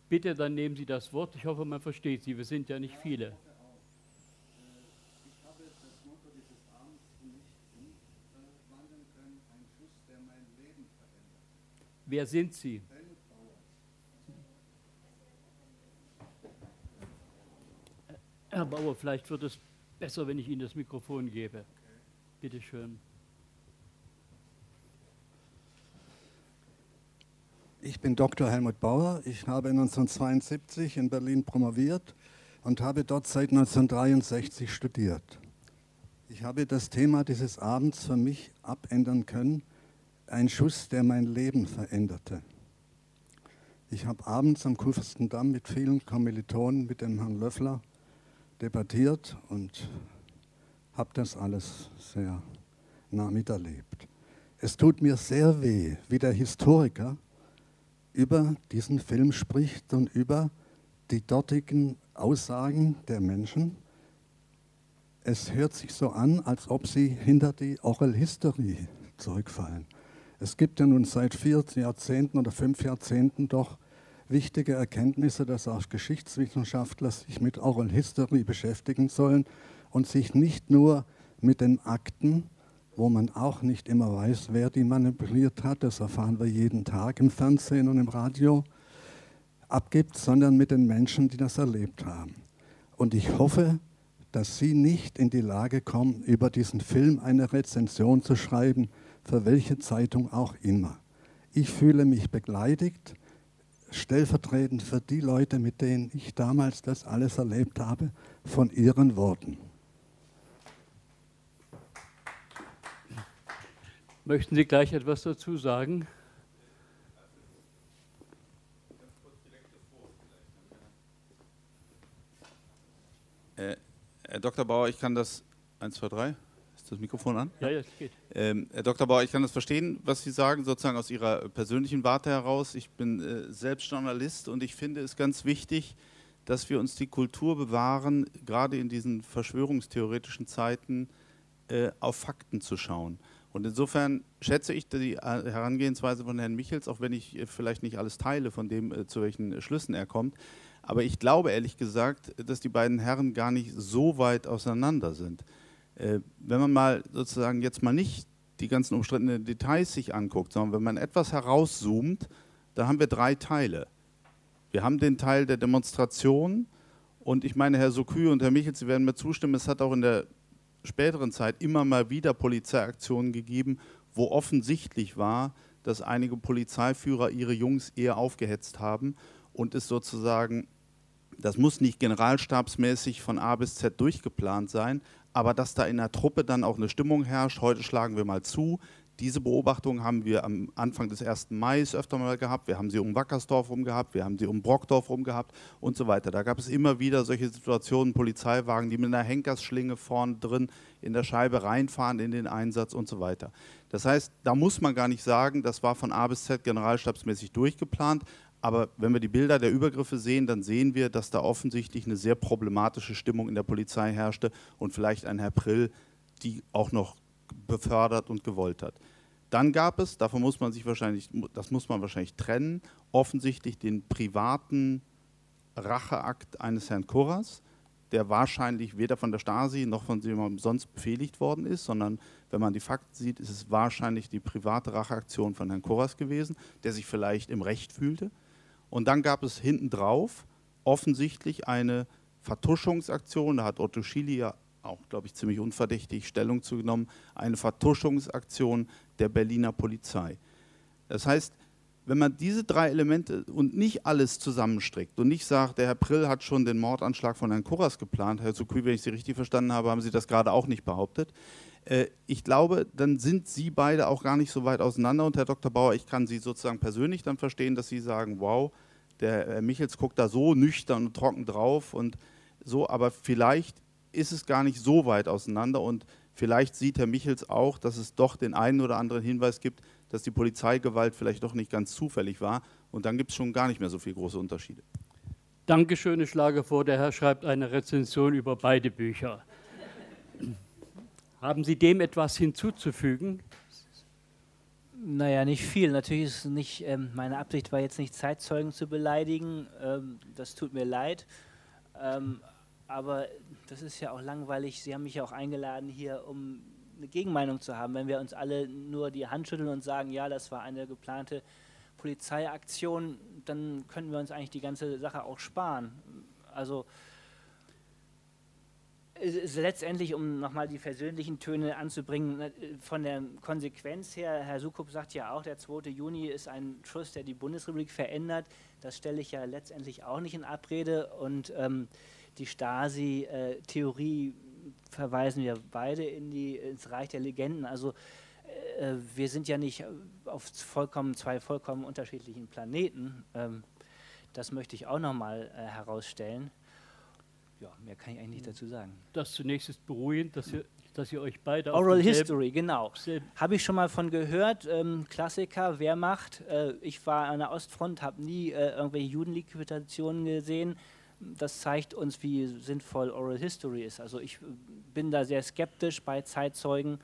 bitte, dann nehmen Sie das Wort. Ich hoffe, man versteht Sie. Wir sind ja nicht viele. Wer sind Sie? Herr Bauer, vielleicht wird es besser, wenn ich Ihnen das Mikrofon gebe. Bitte schön. Ich bin Dr. Helmut Bauer. Ich habe 1972 in Berlin promoviert und habe dort seit 1963 studiert. Ich habe das Thema dieses Abends für mich abändern können. Ein Schuss, der mein Leben veränderte. Ich habe abends am Kurfürstendamm mit vielen Kommilitonen, mit dem Herrn Löffler, debattiert und habe das alles sehr nah miterlebt. Es tut mir sehr weh, wie der Historiker über diesen Film spricht und über die dortigen Aussagen der Menschen. Es hört sich so an, als ob sie hinter die Oral History zurückfallen. Es gibt ja nun seit vier Jahrzehnten oder fünf Jahrzehnten doch wichtige Erkenntnisse, dass auch Geschichtswissenschaftler sich mit Oral History beschäftigen sollen und sich nicht nur mit den Akten, wo man auch nicht immer weiß, wer die manipuliert hat, das erfahren wir jeden Tag im Fernsehen und im Radio, abgibt, sondern mit den Menschen, die das erlebt haben. Und ich hoffe, dass Sie nicht in die Lage kommen, über diesen Film eine Rezension zu schreiben, für welche Zeitung auch immer. Ich fühle mich begleitigt stellvertretend für die Leute, mit denen ich damals das alles erlebt habe, von ihren Worten. Möchten Sie gleich etwas dazu sagen? Äh, Herr Dr. Bauer, ich kann das 1, 2, 3 das Mikrofon an? Ja, ja, geht. Ähm, Herr Dr. Bauer, ich kann das verstehen, was Sie sagen, sozusagen aus Ihrer persönlichen Warte heraus. Ich bin äh, selbst Journalist und ich finde es ganz wichtig, dass wir uns die Kultur bewahren, gerade in diesen verschwörungstheoretischen Zeiten äh, auf Fakten zu schauen. Und insofern schätze ich die äh, Herangehensweise von Herrn Michels, auch wenn ich äh, vielleicht nicht alles teile von dem, äh, zu welchen Schlüssen er kommt. Aber ich glaube ehrlich gesagt, dass die beiden Herren gar nicht so weit auseinander sind. Äh, wenn man mal sozusagen jetzt mal nicht die ganzen umstrittenen Details sich anguckt, sondern wenn man etwas herauszoomt, dann haben wir drei Teile. Wir haben den Teil der Demonstration und ich meine, Herr Sokü und Herr Michels, Sie werden mir zustimmen, es hat auch in der späteren Zeit immer mal wieder Polizeiaktionen gegeben, wo offensichtlich war, dass einige Polizeiführer ihre Jungs eher aufgehetzt haben und es sozusagen, das muss nicht generalstabsmäßig von A bis Z durchgeplant sein, aber dass da in der Truppe dann auch eine Stimmung herrscht, heute schlagen wir mal zu. Diese Beobachtung haben wir am Anfang des 1. Mai öfter mal gehabt. Wir haben sie um Wackersdorf rum gehabt, wir haben sie um Brockdorf rum gehabt und so weiter. Da gab es immer wieder solche Situationen, Polizeiwagen, die mit einer Henkersschlinge vorne drin in der Scheibe reinfahren in den Einsatz und so weiter. Das heißt, da muss man gar nicht sagen, das war von A bis Z generalstabsmäßig durchgeplant, aber wenn wir die Bilder der Übergriffe sehen, dann sehen wir, dass da offensichtlich eine sehr problematische Stimmung in der Polizei herrschte und vielleicht ein Herr Prill die auch noch befördert und gewollt hat. Dann gab es, davon muss man sich wahrscheinlich, das muss man wahrscheinlich trennen, offensichtlich den privaten Racheakt eines Herrn Kurras, der wahrscheinlich weder von der Stasi noch von jemandem sonst befehligt worden ist, sondern wenn man die Fakten sieht, ist es wahrscheinlich die private Racheaktion von Herrn Kurras gewesen, der sich vielleicht im Recht fühlte. Und dann gab es hinten drauf offensichtlich eine Vertuschungsaktion, da hat Otto Schily ja auch, glaube ich, ziemlich unverdächtig Stellung zugenommen, eine Vertuschungsaktion der Berliner Polizei. Das heißt, wenn man diese drei Elemente und nicht alles zusammenstrickt und nicht sagt, der Herr Prill hat schon den Mordanschlag von Herrn Kurras geplant, Herr Sukui, wenn ich Sie richtig verstanden habe, haben Sie das gerade auch nicht behauptet. Äh, ich glaube, dann sind Sie beide auch gar nicht so weit auseinander. Und Herr Dr. Bauer, ich kann Sie sozusagen persönlich dann verstehen, dass Sie sagen, wow, der Herr Michels guckt da so nüchtern und trocken drauf und so, aber vielleicht ist es gar nicht so weit auseinander und vielleicht sieht Herr Michels auch, dass es doch den einen oder anderen Hinweis gibt, dass die Polizeigewalt vielleicht doch nicht ganz zufällig war und dann gibt es schon gar nicht mehr so viele große Unterschiede. Dankeschön, ich schlage vor, der Herr schreibt eine Rezension über beide Bücher. Haben Sie dem etwas hinzuzufügen? Naja, nicht viel. Natürlich ist nicht, ähm, meine Absicht war jetzt nicht Zeitzeugen zu beleidigen. Ähm, das tut mir leid. Ähm, aber das ist ja auch langweilig. Sie haben mich ja auch eingeladen hier, um eine Gegenmeinung zu haben. Wenn wir uns alle nur die Hand schütteln und sagen, ja, das war eine geplante Polizeiaktion, dann könnten wir uns eigentlich die ganze Sache auch sparen. Also letztendlich, um nochmal die persönlichen Töne anzubringen, ne, von der Konsequenz her, Herr Sukup sagt ja auch, der 2. Juni ist ein Schuss, der die Bundesrepublik verändert. Das stelle ich ja letztendlich auch nicht in Abrede. Und ähm, die Stasi-Theorie verweisen wir beide in die, ins Reich der Legenden. Also äh, wir sind ja nicht auf vollkommen, zwei vollkommen unterschiedlichen Planeten. Ähm, das möchte ich auch nochmal äh, herausstellen. Ja, mehr kann ich eigentlich nicht dazu sagen. Das zunächst ist beruhigend, dass ihr, dass ihr euch beide. Oral History, genau. Habe ich schon mal von gehört. Ähm, Klassiker, Wehrmacht. Äh, ich war an der Ostfront, habe nie äh, irgendwelche Judenliquidationen gesehen. Das zeigt uns, wie sinnvoll Oral History ist. Also ich äh, bin da sehr skeptisch bei Zeitzeugen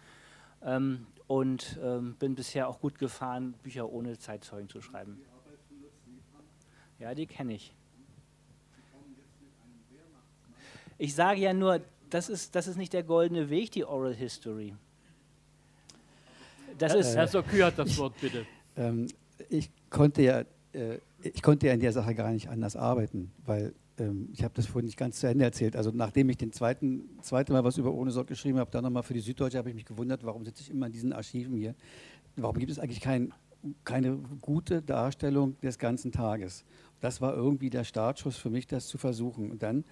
ähm, und ähm, bin bisher auch gut gefahren, Bücher ohne Zeitzeugen zu schreiben. Ja, die kenne ich. Ich sage ja nur, das ist, das ist nicht der goldene Weg, die Oral History. Das äh, ist Herr Sokü hat das Wort, bitte. Ähm, ich, konnte ja, äh, ich konnte ja in der Sache gar nicht anders arbeiten, weil ähm, ich habe das vorhin nicht ganz zu Ende erzählt. Also nachdem ich den zweiten zweite Mal was über Ohne Sorg geschrieben habe, dann nochmal für die Süddeutsche, habe ich mich gewundert, warum sitze ich immer in diesen Archiven hier? Warum gibt es eigentlich kein, keine gute Darstellung des ganzen Tages? Das war irgendwie der Startschuss für mich, das zu versuchen. Und dann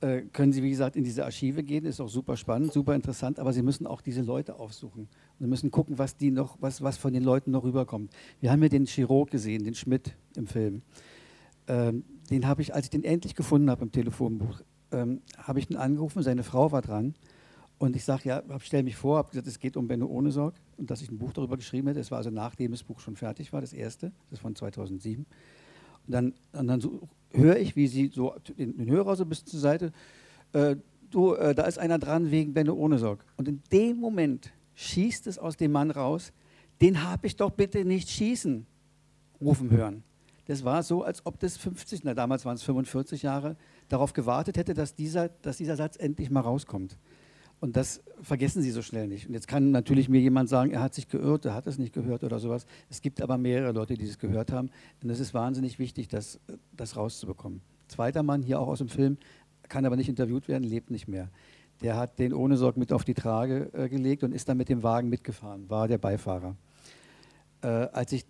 äh, können Sie, wie gesagt, in diese Archive gehen, ist auch super spannend, super interessant, aber Sie müssen auch diese Leute aufsuchen. Sie müssen gucken, was, die noch, was, was von den Leuten noch rüberkommt. Wir haben ja den Chirurg gesehen, den Schmidt im Film. Ähm, den habe ich, als ich den endlich gefunden habe im Telefonbuch, ähm, habe ich ihn angerufen, seine Frau war dran. Und ich sage, ja, stelle mich vor, habe gesagt, es geht um Benno Ohnesorg und dass ich ein Buch darüber geschrieben hätte. Das war also nachdem das Buch schon fertig war, das erste, das von 2007. Und dann, und dann so, höre ich, wie sie so den, den Hörer so ein bisschen zur Seite, äh, du, äh, da ist einer dran wegen Benno Ohnesorg. Und in dem Moment schießt es aus dem Mann raus, den habe ich doch bitte nicht schießen rufen hören. Das war so, als ob das 50, na damals waren es 45 Jahre, darauf gewartet hätte, dass dieser, dass dieser Satz endlich mal rauskommt. Und das vergessen Sie so schnell nicht. Und jetzt kann natürlich mir jemand sagen, er hat sich geirrt, er hat es nicht gehört oder sowas. Es gibt aber mehrere Leute, die es gehört haben. Und es ist wahnsinnig wichtig, das, das rauszubekommen. Zweiter Mann, hier auch aus dem Film, kann aber nicht interviewt werden, lebt nicht mehr. Der hat den ohne Sorg mit auf die Trage äh, gelegt und ist dann mit dem Wagen mitgefahren, war der Beifahrer. Äh, als ich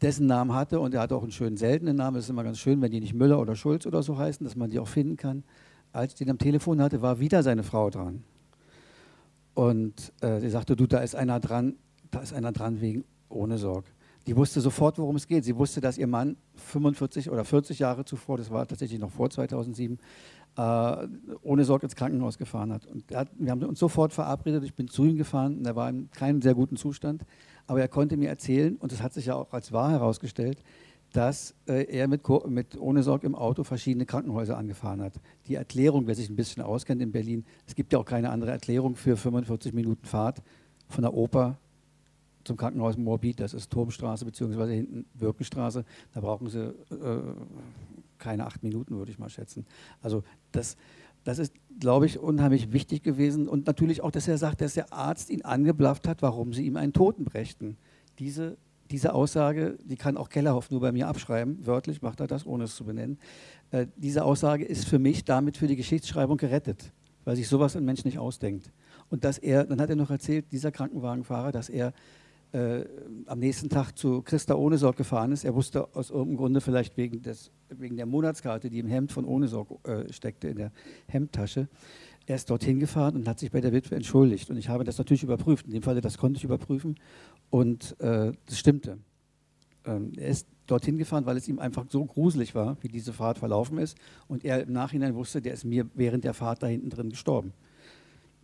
dessen Namen hatte, und er hatte auch einen schönen seltenen Namen, es ist immer ganz schön, wenn die nicht Müller oder Schulz oder so heißen, dass man die auch finden kann. Als ich den am Telefon hatte, war wieder seine Frau dran. Und äh, sie sagte, du, da ist einer dran, da ist einer dran wegen ohne Sorg. Die wusste sofort, worum es geht. Sie wusste, dass ihr Mann 45 oder 40 Jahre zuvor, das war tatsächlich noch vor 2007, äh, ohne Sorg ins Krankenhaus gefahren hat. Und hat, wir haben uns sofort verabredet. Ich bin zu ihm gefahren. Und er war in keinem sehr guten Zustand. Aber er konnte mir erzählen, und das hat sich ja auch als wahr herausgestellt, dass äh, er mit, mit ohne Sorg im Auto verschiedene Krankenhäuser angefahren hat. Die Erklärung, wer sich ein bisschen auskennt in Berlin, es gibt ja auch keine andere Erklärung für 45 Minuten Fahrt von der Oper zum Krankenhaus Morbid, das ist Turmstraße bzw. hinten Birkenstraße. Da brauchen Sie äh, keine acht Minuten, würde ich mal schätzen. Also das, das ist, glaube ich, unheimlich wichtig gewesen. Und natürlich auch, dass er sagt, dass der Arzt ihn angeblafft hat, warum sie ihm einen Toten brächten. Diese diese Aussage, die kann auch Kellerhoff nur bei mir abschreiben, wörtlich macht er das, ohne es zu benennen. Äh, diese Aussage ist für mich damit für die Geschichtsschreibung gerettet, weil sich sowas ein Mensch nicht ausdenkt. Und dass er, dann hat er noch erzählt, dieser Krankenwagenfahrer, dass er äh, am nächsten Tag zu Christa Ohnesorg gefahren ist. Er wusste aus irgendeinem Grunde vielleicht wegen, des, wegen der Monatskarte, die im Hemd von Ohnesorg äh, steckte, in der Hemdtasche. Er ist dorthin gefahren und hat sich bei der Witwe entschuldigt. Und ich habe das natürlich überprüft. In dem Falle, das konnte ich überprüfen. Und äh, das stimmte. Ähm, er ist dorthin gefahren, weil es ihm einfach so gruselig war, wie diese Fahrt verlaufen ist. Und er im Nachhinein wusste, der ist mir während der Fahrt da hinten drin gestorben.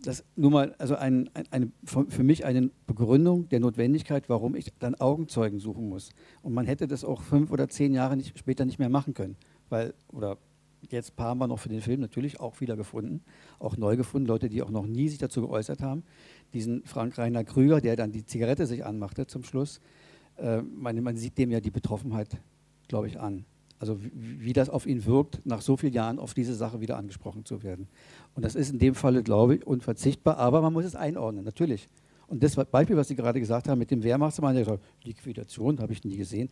Das nur mal, also ein, ein, eine, für mich eine Begründung der Notwendigkeit, warum ich dann Augenzeugen suchen muss. Und man hätte das auch fünf oder zehn Jahre nicht, später nicht mehr machen können. Weil, oder jetzt haben wir noch für den Film natürlich auch wieder gefunden, auch neu gefunden, Leute, die auch noch nie sich dazu geäußert haben. Diesen Frank Rainer Krüger, der dann die Zigarette sich anmachte zum Schluss. Äh, man, man, sieht dem ja die Betroffenheit, glaube ich, an. Also wie, wie, das auf ihn wirkt, nach so vielen Jahren auf diese Sache wieder angesprochen zu werden. Und das ist in dem Falle, glaube ich, unverzichtbar, aber man muss es einordnen, natürlich. Und das Beispiel, was Sie gerade gesagt haben mit dem Wehrmachtsmann, der gesagt, Liquidation habe ich nie gesehen,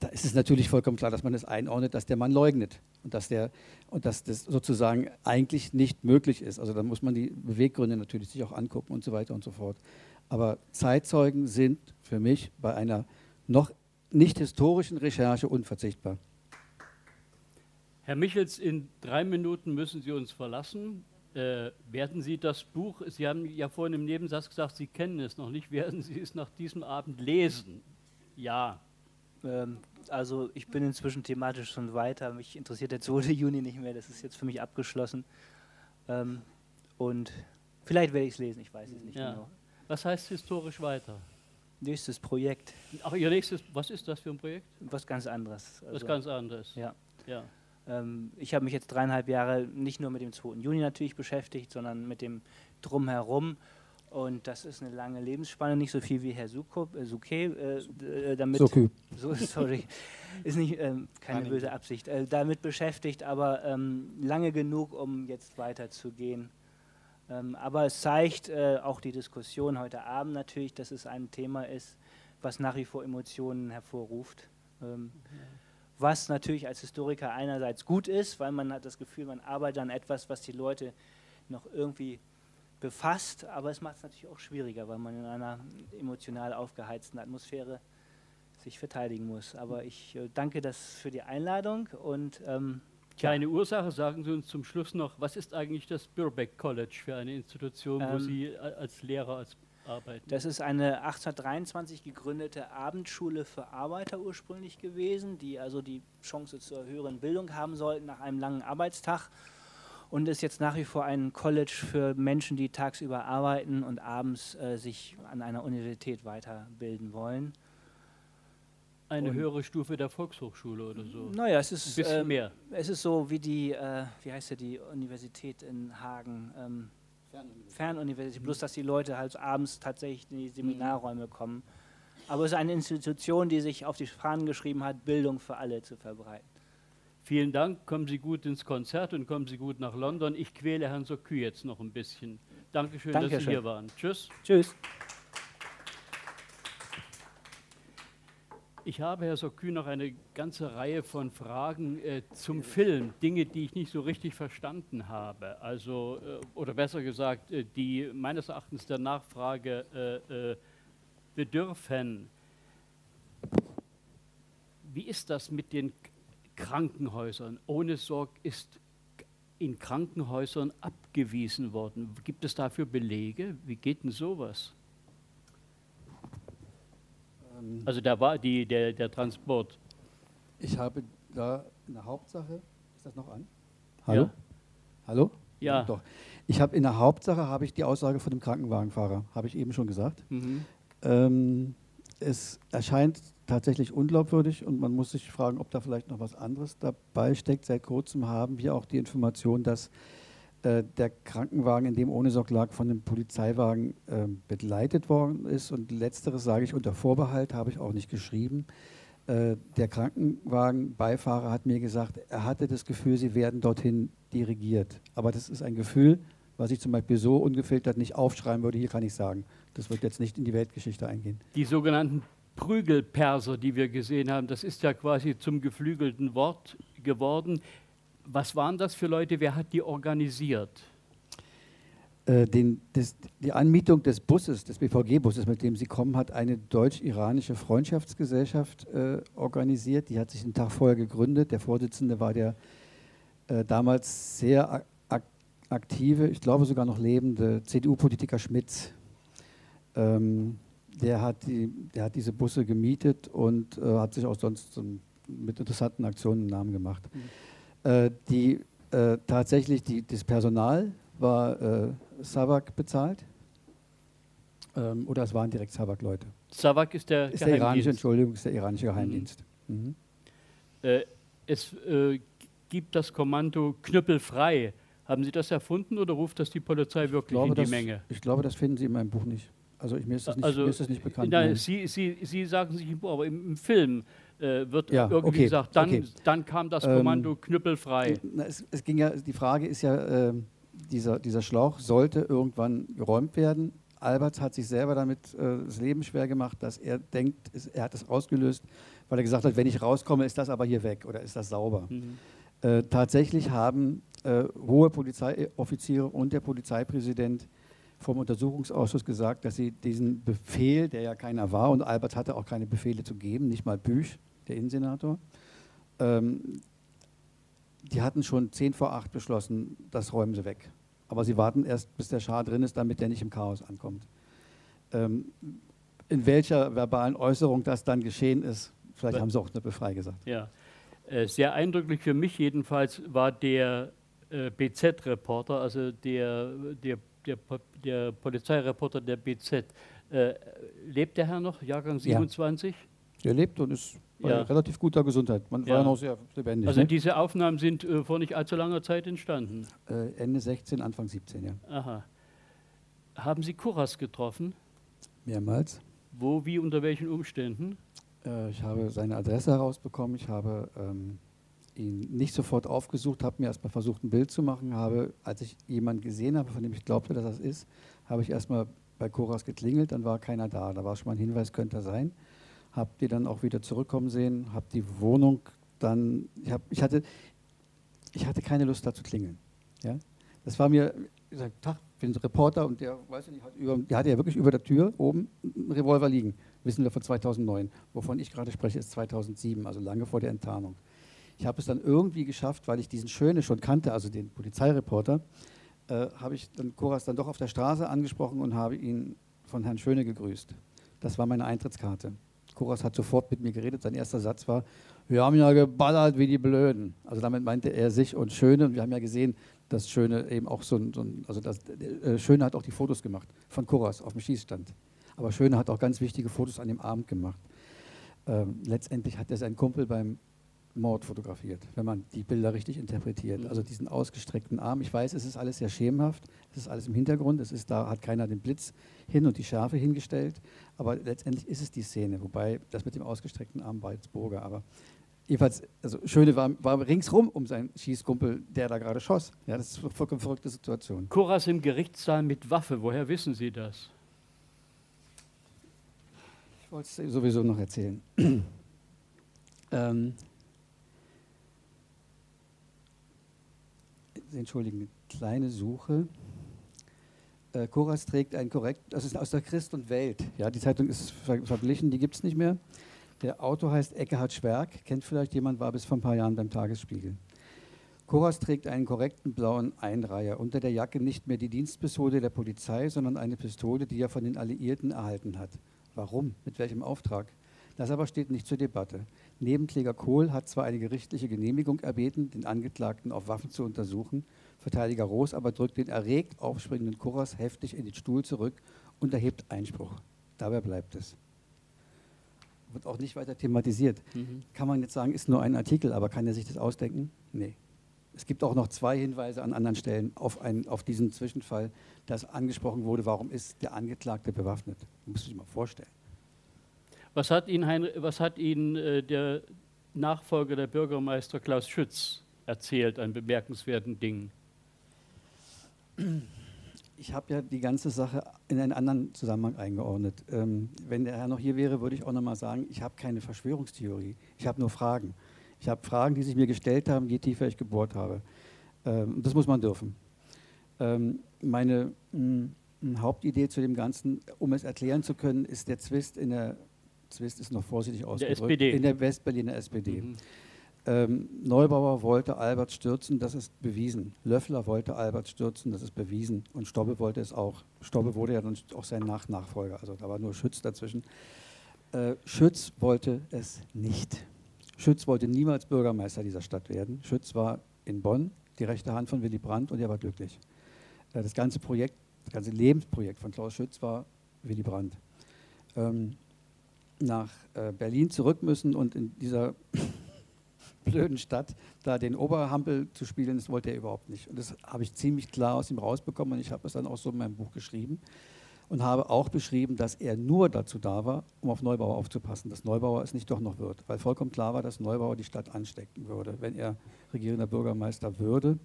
da ist es natürlich vollkommen klar, dass man es das einordnet, dass der Mann leugnet und dass, der, und dass das sozusagen eigentlich nicht möglich ist. Also da muss man die Beweggründe natürlich sich auch angucken und so weiter und so fort. Aber Zeitzeugen sind für mich bei einer noch nicht historischen Recherche unverzichtbar. Herr Michels, in drei Minuten müssen Sie uns verlassen. Äh, werden Sie das Buch, Sie haben ja vorhin im Nebensatz gesagt, Sie kennen es noch nicht, werden Sie es nach diesem Abend lesen? Ja. Ähm, also ich bin inzwischen thematisch schon weiter. Mich interessiert der 2. Juni nicht mehr. Das ist jetzt für mich abgeschlossen. Ähm, und vielleicht werde ich es lesen, ich weiß es nicht ja. genau. Was heißt historisch weiter? Nächstes Projekt. Ach, Ihr nächstes, was ist das für ein Projekt? Was ganz anderes. Also, was ganz anderes. Ja. ja. Ähm, ich habe mich jetzt dreieinhalb Jahre nicht nur mit dem 2. Juni natürlich beschäftigt, sondern mit dem Drumherum. Und das ist eine lange Lebensspanne, nicht so viel wie Herr Suko, äh, Suke, äh, äh damit, Soku. so, sorry, ist nicht ähm, keine böse Absicht, äh, damit beschäftigt, aber ähm, lange genug, um jetzt weiterzugehen. Ähm, aber es zeigt äh, auch die Diskussion heute Abend natürlich, dass es ein Thema ist, was nach wie vor Emotionen hervorruft. Ähm, was natürlich als Historiker einerseits gut ist, weil man hat das Gefühl, man arbeitet an etwas, was die Leute noch irgendwie befasst, aber es macht es natürlich auch schwieriger, weil man in einer emotional aufgeheizten Atmosphäre sich verteidigen muss. Aber ich äh, danke das für die Einladung und ähm, Kleine Ursache, sagen Sie uns zum Schluss noch, was ist eigentlich das Birbeck College für eine Institution, ähm, wo Sie als Lehrer als arbeiten? Das ist eine 1823 gegründete Abendschule für Arbeiter ursprünglich gewesen, die also die Chance zur höheren Bildung haben sollten nach einem langen Arbeitstag und ist jetzt nach wie vor ein College für Menschen, die tagsüber arbeiten und abends äh, sich an einer Universität weiterbilden wollen. Eine und höhere Stufe der Volkshochschule oder so? Naja, es ist, Ein bisschen ähm, mehr. es ist so wie die, äh, wie heißt ja die Universität in Hagen? Ähm, Fernuniversität. Fernuniversität, bloß dass die Leute halt abends tatsächlich in die Seminarräume kommen. Aber es ist eine Institution, die sich auf die Fahnen geschrieben hat, Bildung für alle zu verbreiten. Vielen Dank, kommen Sie gut ins Konzert und kommen Sie gut nach London. Ich quäle Herrn Sokü jetzt noch ein bisschen. Dankeschön, Dankeschön. dass Sie hier waren. Tschüss. Tschüss. Ich habe, Herr Sokü, noch eine ganze Reihe von Fragen äh, zum Film, Dinge, die ich nicht so richtig verstanden habe. Also, äh, oder besser gesagt, äh, die meines Erachtens der Nachfrage äh, äh, bedürfen. Wie ist das mit den Krankenhäusern. Ohne Sorg ist in Krankenhäusern abgewiesen worden. Gibt es dafür Belege? Wie geht denn sowas? Ähm also da war die, der, der Transport. Ich habe da eine Hauptsache, ist das noch an? Hallo? Ja. Hallo? Ja. Doch. Ich habe in der Hauptsache habe ich die Aussage von dem Krankenwagenfahrer, habe ich eben schon gesagt. Mhm. Ähm, es erscheint tatsächlich unglaubwürdig und man muss sich fragen, ob da vielleicht noch was anderes dabei steckt. Seit kurzem haben wir auch die Information, dass äh, der Krankenwagen, in dem ohne Sorg lag, von einem Polizeiwagen äh, begleitet worden ist. Und letzteres sage ich unter Vorbehalt, habe ich auch nicht geschrieben. Äh, der Krankenwagenbeifahrer hat mir gesagt, er hatte das Gefühl, sie werden dorthin dirigiert. Aber das ist ein Gefühl, was ich zum Beispiel so ungefiltert nicht aufschreiben würde, hier kann ich sagen. Das wird jetzt nicht in die Weltgeschichte eingehen. Die sogenannten Prügelperser, die wir gesehen haben, das ist ja quasi zum geflügelten Wort geworden. Was waren das für Leute? Wer hat die organisiert? Äh, den, das, die Anmietung des Busses, des BVG-Busses, mit dem sie kommen, hat eine deutsch-iranische Freundschaftsgesellschaft äh, organisiert. Die hat sich einen Tag vorher gegründet. Der Vorsitzende war der äh, damals sehr ak aktive, ich glaube sogar noch lebende CDU-Politiker Schmitz. Ähm, der hat, die, der hat diese Busse gemietet und äh, hat sich auch sonst so mit interessanten Aktionen einen Namen gemacht. Mhm. Äh, die, äh, tatsächlich die, das Personal war äh, Savak bezahlt ähm, oder es waren direkt Savak-Leute. Savak ist der ist der iranische, Entschuldigung, ist der iranische Geheimdienst. Mhm. Mhm. Es äh, gibt das Kommando Knüppelfrei. Haben Sie das erfunden oder ruft das die Polizei wirklich glaube, in die das, Menge? Ich glaube, das finden Sie in meinem Buch nicht. Also ich, mir, ist das nicht, also, ist das nicht bekannt. Nein, Sie, Sie, Sie sagen sich im Buch, aber im, im Film äh, wird ja, irgendwie okay, gesagt, dann, okay. dann kam das Kommando ähm, knüppelfrei. Na, es, es, ging ja, die Frage ist ja, äh, dieser, dieser Schlauch sollte irgendwann geräumt werden, Albert hat sich selber damit äh, das Leben schwer gemacht, dass er denkt, es, er hat es ausgelöst, weil er gesagt hat, wenn ich rauskomme, ist das aber hier weg oder ist das sauber. Mhm. Äh, tatsächlich haben äh, hohe Polizeioffiziere und der Polizeipräsident vom Untersuchungsausschuss gesagt, dass sie diesen Befehl, der ja keiner war, und Albert hatte auch keine Befehle zu geben, nicht mal Büch, der Innensenator, ähm, die hatten schon 10 vor 8 beschlossen, das räumen sie weg. Aber sie warten erst, bis der Schar drin ist, damit der nicht im Chaos ankommt. Ähm, in welcher verbalen Äußerung das dann geschehen ist, vielleicht haben sie auch eine Befrei gesagt. Ja, äh, sehr eindrücklich für mich jedenfalls war der äh, BZ-Reporter, also der, der, der, der Polizeireporter der BZ. Äh, lebt der Herr noch, Jahrgang 27? Ja. Der lebt und ist bei ja. relativ guter Gesundheit. Man ja. war ja noch sehr lebendig. Also ne? diese Aufnahmen sind äh, vor nicht allzu langer Zeit entstanden? Äh, Ende 16, Anfang 17, ja. Aha. Haben Sie Kuras getroffen? Mehrmals. Wo, wie, unter welchen Umständen? Äh, ich habe seine Adresse herausbekommen. Ich habe ähm, ihn nicht sofort aufgesucht, habe mir erstmal versucht, ein Bild zu machen. Habe, als ich jemanden gesehen habe, von dem ich glaubte, dass das ist, habe ich erstmal bei Koras geklingelt, dann war keiner da. Da war schon mal ein Hinweis, könnte er sein habe die dann auch wieder zurückkommen sehen, habe die Wohnung dann, ich, hab, ich, hatte, ich hatte keine Lust da zu klingeln. Ja? Das war mir, ich sage, Tag, ich bin Reporter und der, weiß ich nicht, hat über, der hatte ja wirklich über der Tür oben einen Revolver liegen, wissen wir von 2009. Wovon ich gerade spreche, ist 2007, also lange vor der Enttarnung. Ich habe es dann irgendwie geschafft, weil ich diesen Schöne schon kannte, also den Polizeireporter, äh, habe ich dann Koras dann doch auf der Straße angesprochen und habe ihn von Herrn Schöne gegrüßt. Das war meine Eintrittskarte. Koras hat sofort mit mir geredet. Sein erster Satz war, wir haben ja geballert wie die Blöden. Also damit meinte er sich und Schöne. Und wir haben ja gesehen, dass Schöne eben auch so ein, so ein also das, äh, Schöne hat auch die Fotos gemacht von Koras auf dem Schießstand. Aber Schöne hat auch ganz wichtige Fotos an dem Abend gemacht. Ähm, letztendlich hat er seinen Kumpel beim Mord fotografiert, wenn man die Bilder richtig interpretiert. Mhm. Also diesen ausgestreckten Arm. Ich weiß, es ist alles sehr schemenhaft, es ist alles im Hintergrund, es ist, da hat keiner den Blitz hin und die Schärfe hingestellt, aber letztendlich ist es die Szene, wobei das mit dem ausgestreckten Arm war jetzt Burger, aber jedenfalls, also Schöne war, war ringsrum um seinen Schießkumpel, der da gerade schoss. Ja, das ist eine vollkommen verrückte Situation. Koras im Gerichtssaal mit Waffe, woher wissen Sie das? Ich wollte es sowieso noch erzählen. ähm, entschuldigen, eine kleine Suche. Äh, Koras trägt ein korrekt, das ist aus der Christ und Welt. Ja, die Zeitung ist ver verglichen, die gibt es nicht mehr. Der Autor heißt Eckehard Schwerk, kennt vielleicht jemand, war bis vor ein paar Jahren beim Tagesspiegel. Koras trägt einen korrekten blauen Einreiher. Unter der Jacke nicht mehr die Dienstpistole der Polizei, sondern eine Pistole, die er von den Alliierten erhalten hat. Warum? Mit welchem Auftrag? Das aber steht nicht zur Debatte. Nebenkläger Kohl hat zwar eine gerichtliche Genehmigung erbeten, den Angeklagten auf Waffen zu untersuchen, Verteidiger Roos aber drückt den erregt aufspringenden Kurras heftig in den Stuhl zurück und erhebt Einspruch. Dabei bleibt es. Wird auch nicht weiter thematisiert. Mhm. Kann man jetzt sagen, ist nur ein Artikel, aber kann er sich das ausdenken? Nee. Es gibt auch noch zwei Hinweise an anderen Stellen auf, ein, auf diesen Zwischenfall, dass angesprochen wurde, warum ist der Angeklagte bewaffnet. Muss sich mal vorstellen. Was hat Ihnen, was hat Ihnen äh, der Nachfolger der Bürgermeister Klaus Schütz erzählt an bemerkenswerten Dingen? Ich habe ja die ganze Sache in einen anderen Zusammenhang eingeordnet. Ähm, wenn der Herr noch hier wäre, würde ich auch noch mal sagen, ich habe keine Verschwörungstheorie. Ich habe nur Fragen. Ich habe Fragen, die sich mir gestellt haben, je tiefer ich gebohrt habe. Ähm, das muss man dürfen. Ähm, meine mh, Hauptidee zu dem Ganzen, um es erklären zu können, ist der Zwist in der Zwist ist noch vorsichtig ausgedrückt, der SPD. in der Westberliner SPD. Mhm. Ähm, Neubauer wollte Albert stürzen, das ist bewiesen. Löffler wollte Albert stürzen, das ist bewiesen. Und Stobbe wollte es auch. Stobbe wurde ja dann auch sein Nach Nachfolger, also da war nur Schütz dazwischen. Äh, Schütz wollte es nicht. Schütz wollte niemals Bürgermeister dieser Stadt werden. Schütz war in Bonn, die rechte Hand von Willy Brandt und er war glücklich. Äh, das ganze Projekt, das ganze Lebensprojekt von Klaus Schütz war Willy Brandt. Ähm, nach äh, Berlin zurück müssen und in dieser blöden Stadt da den Oberhampel zu spielen, das wollte er überhaupt nicht. Und das habe ich ziemlich klar aus ihm rausbekommen und ich habe es dann auch so in meinem Buch geschrieben und habe auch beschrieben, dass er nur dazu da war, um auf Neubauer aufzupassen, dass Neubauer es nicht doch noch wird, weil vollkommen klar war, dass Neubauer die Stadt anstecken würde, wenn er regierender Bürgermeister würde.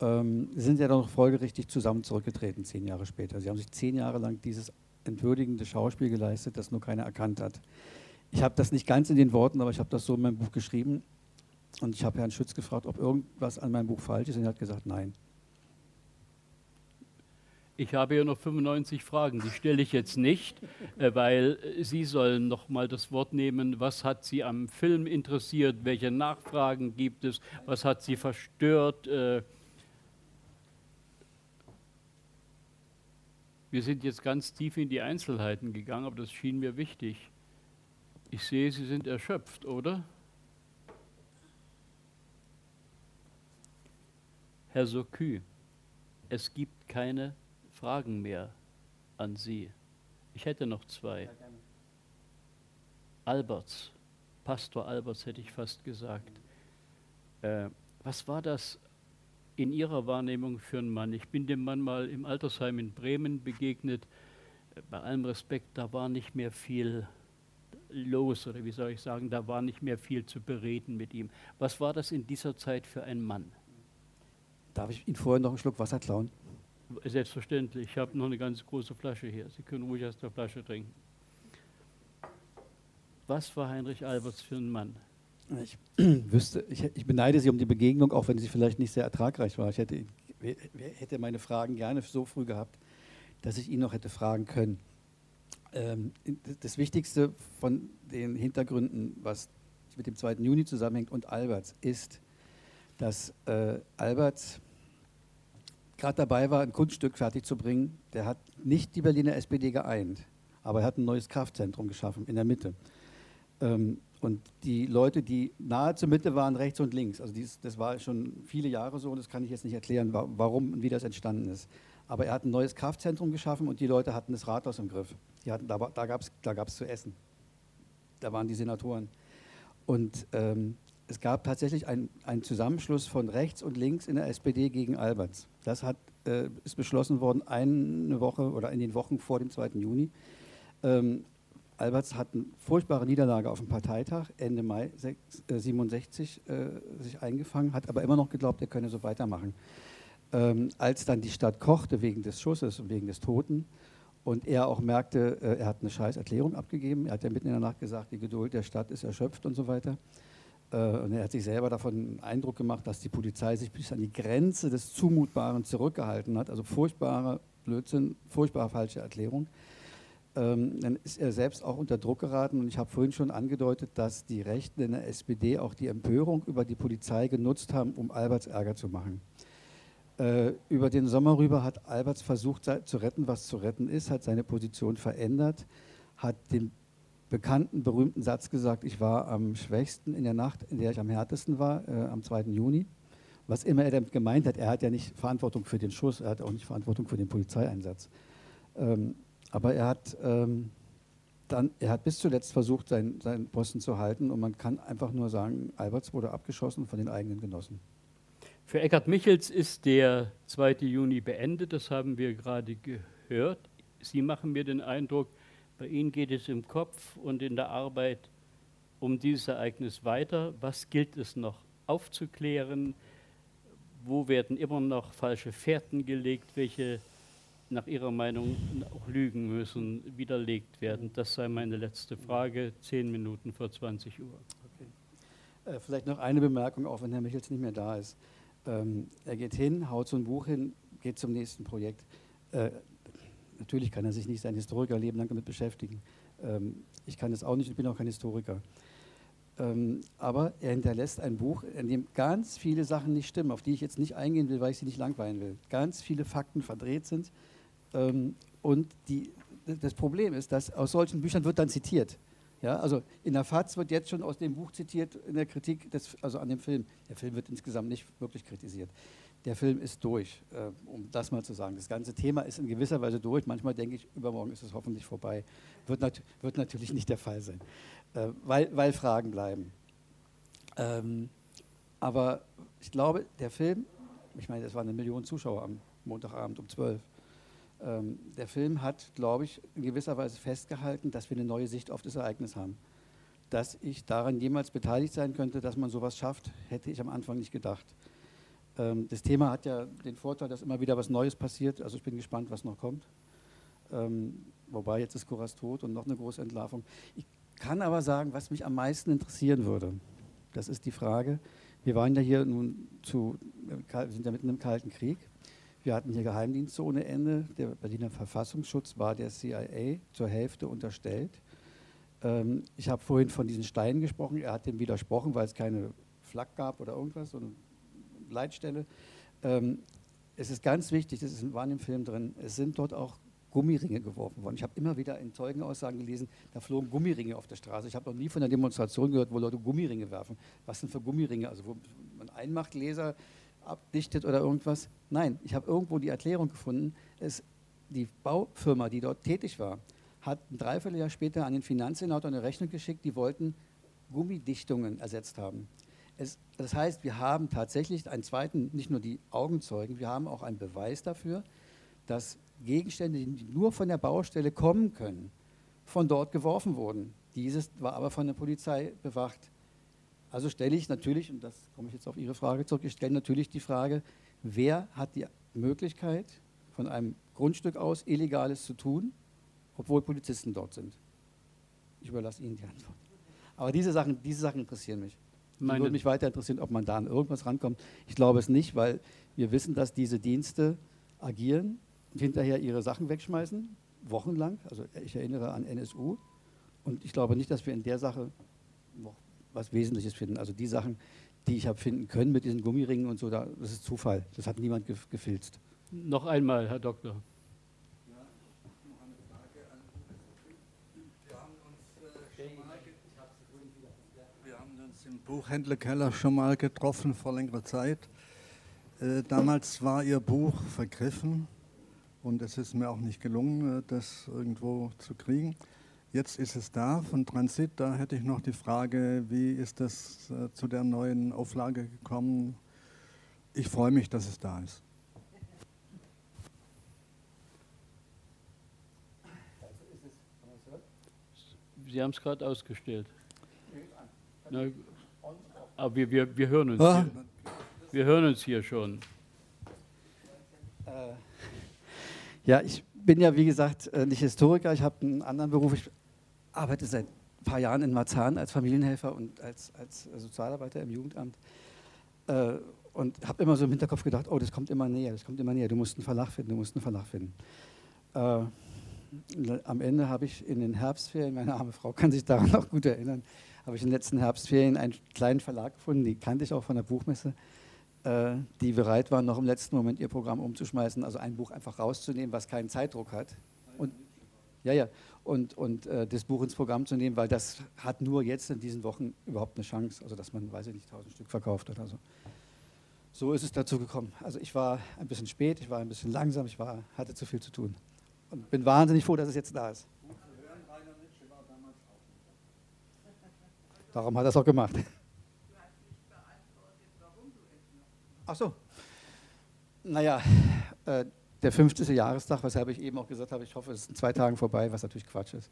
ähm, sind ja dann folgerichtig zusammen zurückgetreten, zehn Jahre später. Sie haben sich zehn Jahre lang dieses entwürdigende Schauspiel geleistet, das nur keiner erkannt hat. Ich habe das nicht ganz in den Worten, aber ich habe das so in meinem Buch geschrieben. Und ich habe Herrn Schütz gefragt, ob irgendwas an meinem Buch falsch ist. Und er hat gesagt, nein. Ich habe ja noch 95 Fragen, die stelle ich jetzt nicht, äh, weil Sie sollen noch mal das Wort nehmen. Was hat Sie am Film interessiert? Welche Nachfragen gibt es? Was hat Sie verstört? Wir sind jetzt ganz tief in die Einzelheiten gegangen, aber das schien mir wichtig. Ich sehe, Sie sind erschöpft, oder? Herr Sokü, es gibt keine Fragen mehr an Sie. Ich hätte noch zwei. Alberts, Pastor Alberts hätte ich fast gesagt. Äh, was war das in Ihrer Wahrnehmung für einen Mann? Ich bin dem Mann mal im Altersheim in Bremen begegnet. Bei allem Respekt, da war nicht mehr viel los, oder wie soll ich sagen, da war nicht mehr viel zu bereden mit ihm. Was war das in dieser Zeit für ein Mann? Darf ich Ihnen vorher noch einen Schluck Wasser klauen? Selbstverständlich. Ich habe noch eine ganz große Flasche hier. Sie können ruhig aus der Flasche trinken. Was war Heinrich Alberts für ein Mann? Ich wüsste, ich, ich, beneide Sie um die Begegnung, auch wenn sie vielleicht nicht sehr ertragreich war. Ich hätte, hätte meine Fragen gerne so früh gehabt, dass ich ihn noch hätte fragen können. Ähm, das Wichtigste von den Hintergründen, was mit dem 2. Juni zusammenhängt und Alberts, ist, dass äh, Alberts gerade dabei war, ein Kunststück fertigzubringen. Der hat nicht die Berliner SPD geeint, aber er hat ein neues Kraftzentrum geschaffen in der Mitte. Ähm, und die Leute, die nahe zur Mitte waren, rechts und links, also dies, das war schon viele Jahre so, das kann ich jetzt nicht erklären, warum und wie das entstanden ist. Aber er hat ein neues Kraftzentrum geschaffen und die Leute hatten das Rathaus im Griff. Hatten, da da gab es da gab's zu essen. Da waren die Senatoren. Und ähm, es gab tatsächlich einen Zusammenschluss von rechts und links in der SPD gegen Alberts. Das hat, äh, ist beschlossen worden eine Woche oder in den Wochen vor dem 2. Juni. Ähm, Alberts hat eine furchtbare Niederlage auf dem Parteitag Ende Mai 1967 äh, äh, sich eingefangen, hat aber immer noch geglaubt, er könne so weitermachen. Ähm, als dann die Stadt kochte wegen des Schusses und wegen des Toten und er auch merkte, äh, er hat eine scheiß Erklärung abgegeben, er hat ja mitten in der Nacht gesagt, die Geduld der Stadt ist erschöpft und so weiter, äh, und er hat sich selber davon Eindruck gemacht, dass die Polizei sich bis an die Grenze des Zumutbaren zurückgehalten hat. Also furchtbarer Blödsinn, furchtbar falsche Erklärung. Ähm, dann ist er selbst auch unter Druck geraten. Und ich habe vorhin schon angedeutet, dass die Rechten in der SPD auch die Empörung über die Polizei genutzt haben, um Alberts Ärger zu machen. Äh, über den Sommer rüber hat Alberts versucht zu retten, was zu retten ist, hat seine Position verändert, hat den bekannten, berühmten Satz gesagt, ich war am schwächsten in der Nacht, in der ich am härtesten war, äh, am 2. Juni. Was immer er damit gemeint hat, er hat ja nicht Verantwortung für den Schuss, er hat auch nicht Verantwortung für den Polizeieinsatz. Ähm, aber er hat, ähm, dann, er hat bis zuletzt versucht, seinen, seinen Posten zu halten und man kann einfach nur sagen, Alberts wurde abgeschossen von den eigenen Genossen. Für Eckhard Michels ist der 2. Juni beendet, das haben wir gerade gehört. Sie machen mir den Eindruck, bei Ihnen geht es im Kopf und in der Arbeit um dieses Ereignis weiter. Was gilt es noch aufzuklären? Wo werden immer noch falsche Fährten gelegt? Welche nach Ihrer Meinung auch Lügen müssen widerlegt werden? Das sei meine letzte Frage. Zehn Minuten vor 20 Uhr. Okay. Äh, vielleicht noch eine Bemerkung, auch wenn Herr Michels nicht mehr da ist. Ähm, er geht hin, haut so ein Buch hin, geht zum nächsten Projekt. Äh, natürlich kann er sich nicht sein Historikerleben lang damit beschäftigen. Ähm, ich kann das auch nicht, ich bin auch kein Historiker. Ähm, aber er hinterlässt ein Buch, in dem ganz viele Sachen nicht stimmen, auf die ich jetzt nicht eingehen will, weil ich sie nicht langweilen will. Ganz viele Fakten verdreht sind. Ähm, und die, das Problem ist, dass aus solchen Büchern wird dann zitiert. Ja, also in der FAZ wird jetzt schon aus dem Buch zitiert, in der Kritik, des, also an dem Film. Der Film wird insgesamt nicht wirklich kritisiert der Film ist durch, äh, um das mal zu sagen. Das ganze Thema ist in gewisser Weise durch. Manchmal denke ich, übermorgen ist es hoffentlich vorbei. Wird, nat wird natürlich nicht der Fall sein, äh, weil, weil, Fragen bleiben. Ähm, aber ich glaube, der Film, ich meine, es waren eine Million Zuschauer am Montagabend um 12. Ähm, der Film hat, glaube ich, in gewisser Weise festgehalten, dass wir eine neue Sicht auf das Ereignis haben. Dass ich daran jemals beteiligt sein könnte, dass man sowas schafft, hätte ich am Anfang nicht gedacht. Ähm, das Thema hat ja den Vorteil, dass immer wieder was Neues passiert. Also ich bin gespannt, was noch kommt. Ähm, wobei jetzt ist Koras tot und noch eine große Entlarvung. Ich kann aber sagen, was mich am meisten interessieren würde, das ist die Frage, wir waren ja hier nun zu, wir sind ja mitten im Kalten Krieg. Wir hatten hier Geheimdienste ohne Ende. Der Berliner Verfassungsschutz war der CIA zur Hälfte unterstellt. Ähm, ich habe vorhin von diesen Steinen gesprochen. Er hat dem widersprochen, weil es keine Flak gab oder irgendwas, so eine Leitstelle. Ähm, es ist ganz wichtig, das ist, war in dem Film drin, es sind dort auch Gummiringe geworfen worden. Ich habe immer wieder in Zeugenaussagen gelesen, da flogen Gummiringe auf der Straße. Ich habe noch nie von einer Demonstration gehört, wo Leute Gummiringe werfen. Was sind für Gummiringe? Also wo man Einmachtgläser abdichtet oder irgendwas? Nein, ich habe irgendwo die Erklärung gefunden, es, die Baufirma, die dort tätig war, hat ein Dreivierteljahr später an den Finanzsenator eine Rechnung geschickt, die wollten Gummidichtungen ersetzt haben. Es, das heißt, wir haben tatsächlich einen zweiten, nicht nur die Augenzeugen, wir haben auch einen Beweis dafür, dass Gegenstände, die nur von der Baustelle kommen können, von dort geworfen wurden. Dieses war aber von der Polizei bewacht. Also stelle ich natürlich, und das komme ich jetzt auf Ihre Frage zurück, ich stelle natürlich die Frage, wer hat die Möglichkeit, von einem Grundstück aus Illegales zu tun, obwohl Polizisten dort sind? Ich überlasse Ihnen die Antwort. Aber diese Sachen, diese Sachen interessieren mich. Meine würde mich weiter interessieren, ob man da an irgendwas rankommt. Ich glaube es nicht, weil wir wissen, dass diese Dienste agieren und hinterher ihre Sachen wegschmeißen, wochenlang. Also ich erinnere an NSU. Und ich glaube nicht, dass wir in der Sache noch was Wesentliches finden. Also die Sachen, die ich habe finden können mit diesen Gummiringen und so, das ist Zufall. Das hat niemand gefilzt. Noch einmal, Herr Doktor. im Buchhändlerkeller schon mal getroffen vor längerer Zeit. Äh, damals war Ihr Buch vergriffen und es ist mir auch nicht gelungen, äh, das irgendwo zu kriegen. Jetzt ist es da von Transit. Da hätte ich noch die Frage, wie ist das äh, zu der neuen Auflage gekommen? Ich freue mich, dass es da ist. Sie haben es gerade ausgestellt. Na, aber wir, wir, wir hören uns. Ah. Hier. Wir hören uns hier schon. Äh, ja, ich bin ja, wie gesagt, äh, nicht Historiker. Ich habe einen anderen Beruf. Ich arbeite seit ein paar Jahren in Marzahn als Familienhelfer und als, als Sozialarbeiter im Jugendamt. Äh, und habe immer so im Hinterkopf gedacht, oh, das kommt immer näher, das kommt immer näher. Du musst einen Verlag finden, du musst einen Verlag finden. Äh, am Ende habe ich in den Herbstferien, meine arme Frau kann sich daran noch gut erinnern, habe ich in den letzten Herbstferien einen kleinen Verlag gefunden, die kannte ich auch von der Buchmesse, äh, die bereit waren, noch im letzten Moment ihr Programm umzuschmeißen, also ein Buch einfach rauszunehmen, was keinen Zeitdruck hat. Und, ja, ja, und, und äh, das Buch ins Programm zu nehmen, weil das hat nur jetzt in diesen Wochen überhaupt eine Chance, also dass man, weiß ich nicht, tausend Stück verkauft oder so. So ist es dazu gekommen. Also ich war ein bisschen spät, ich war ein bisschen langsam, ich war, hatte zu viel zu tun. Und bin wahnsinnig froh, dass es jetzt da ist. Darum hat er es auch gemacht. Ach so. Naja, äh, der 50. Jahrestag, weshalb ich eben auch gesagt habe, ich hoffe, es ist in zwei Tagen vorbei, was natürlich Quatsch ist.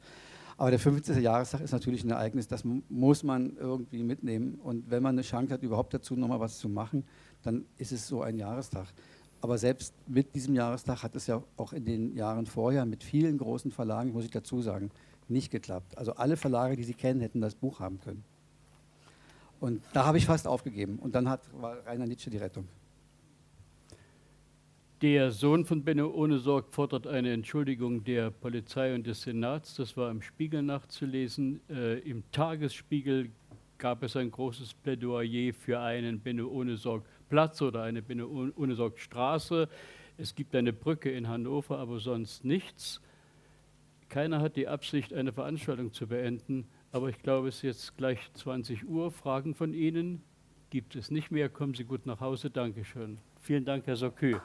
Aber der 50. Jahrestag ist natürlich ein Ereignis, das muss man irgendwie mitnehmen. Und wenn man eine Chance hat, überhaupt dazu nochmal was zu machen, dann ist es so ein Jahrestag. Aber selbst mit diesem Jahrestag hat es ja auch in den Jahren vorher mit vielen großen Verlagen, muss ich dazu sagen, nicht geklappt. Also alle Verlage, die Sie kennen, hätten das Buch haben können. Und da habe ich fast aufgegeben. Und dann hat, war Rainer Nietzsche die Rettung. Der Sohn von Benno Ohnesorg fordert eine Entschuldigung der Polizei und des Senats. Das war im Spiegel nachzulesen. Äh, Im Tagesspiegel gab es ein großes Plädoyer für einen Benno Ohnesorg Platz oder eine Benno Ohnesorg Straße. Es gibt eine Brücke in Hannover, aber sonst nichts. Keiner hat die Absicht, eine Veranstaltung zu beenden, aber ich glaube, es ist jetzt gleich 20 Uhr. Fragen von Ihnen gibt es nicht mehr. Kommen Sie gut nach Hause. Dankeschön. Vielen Dank, Herr Sokü.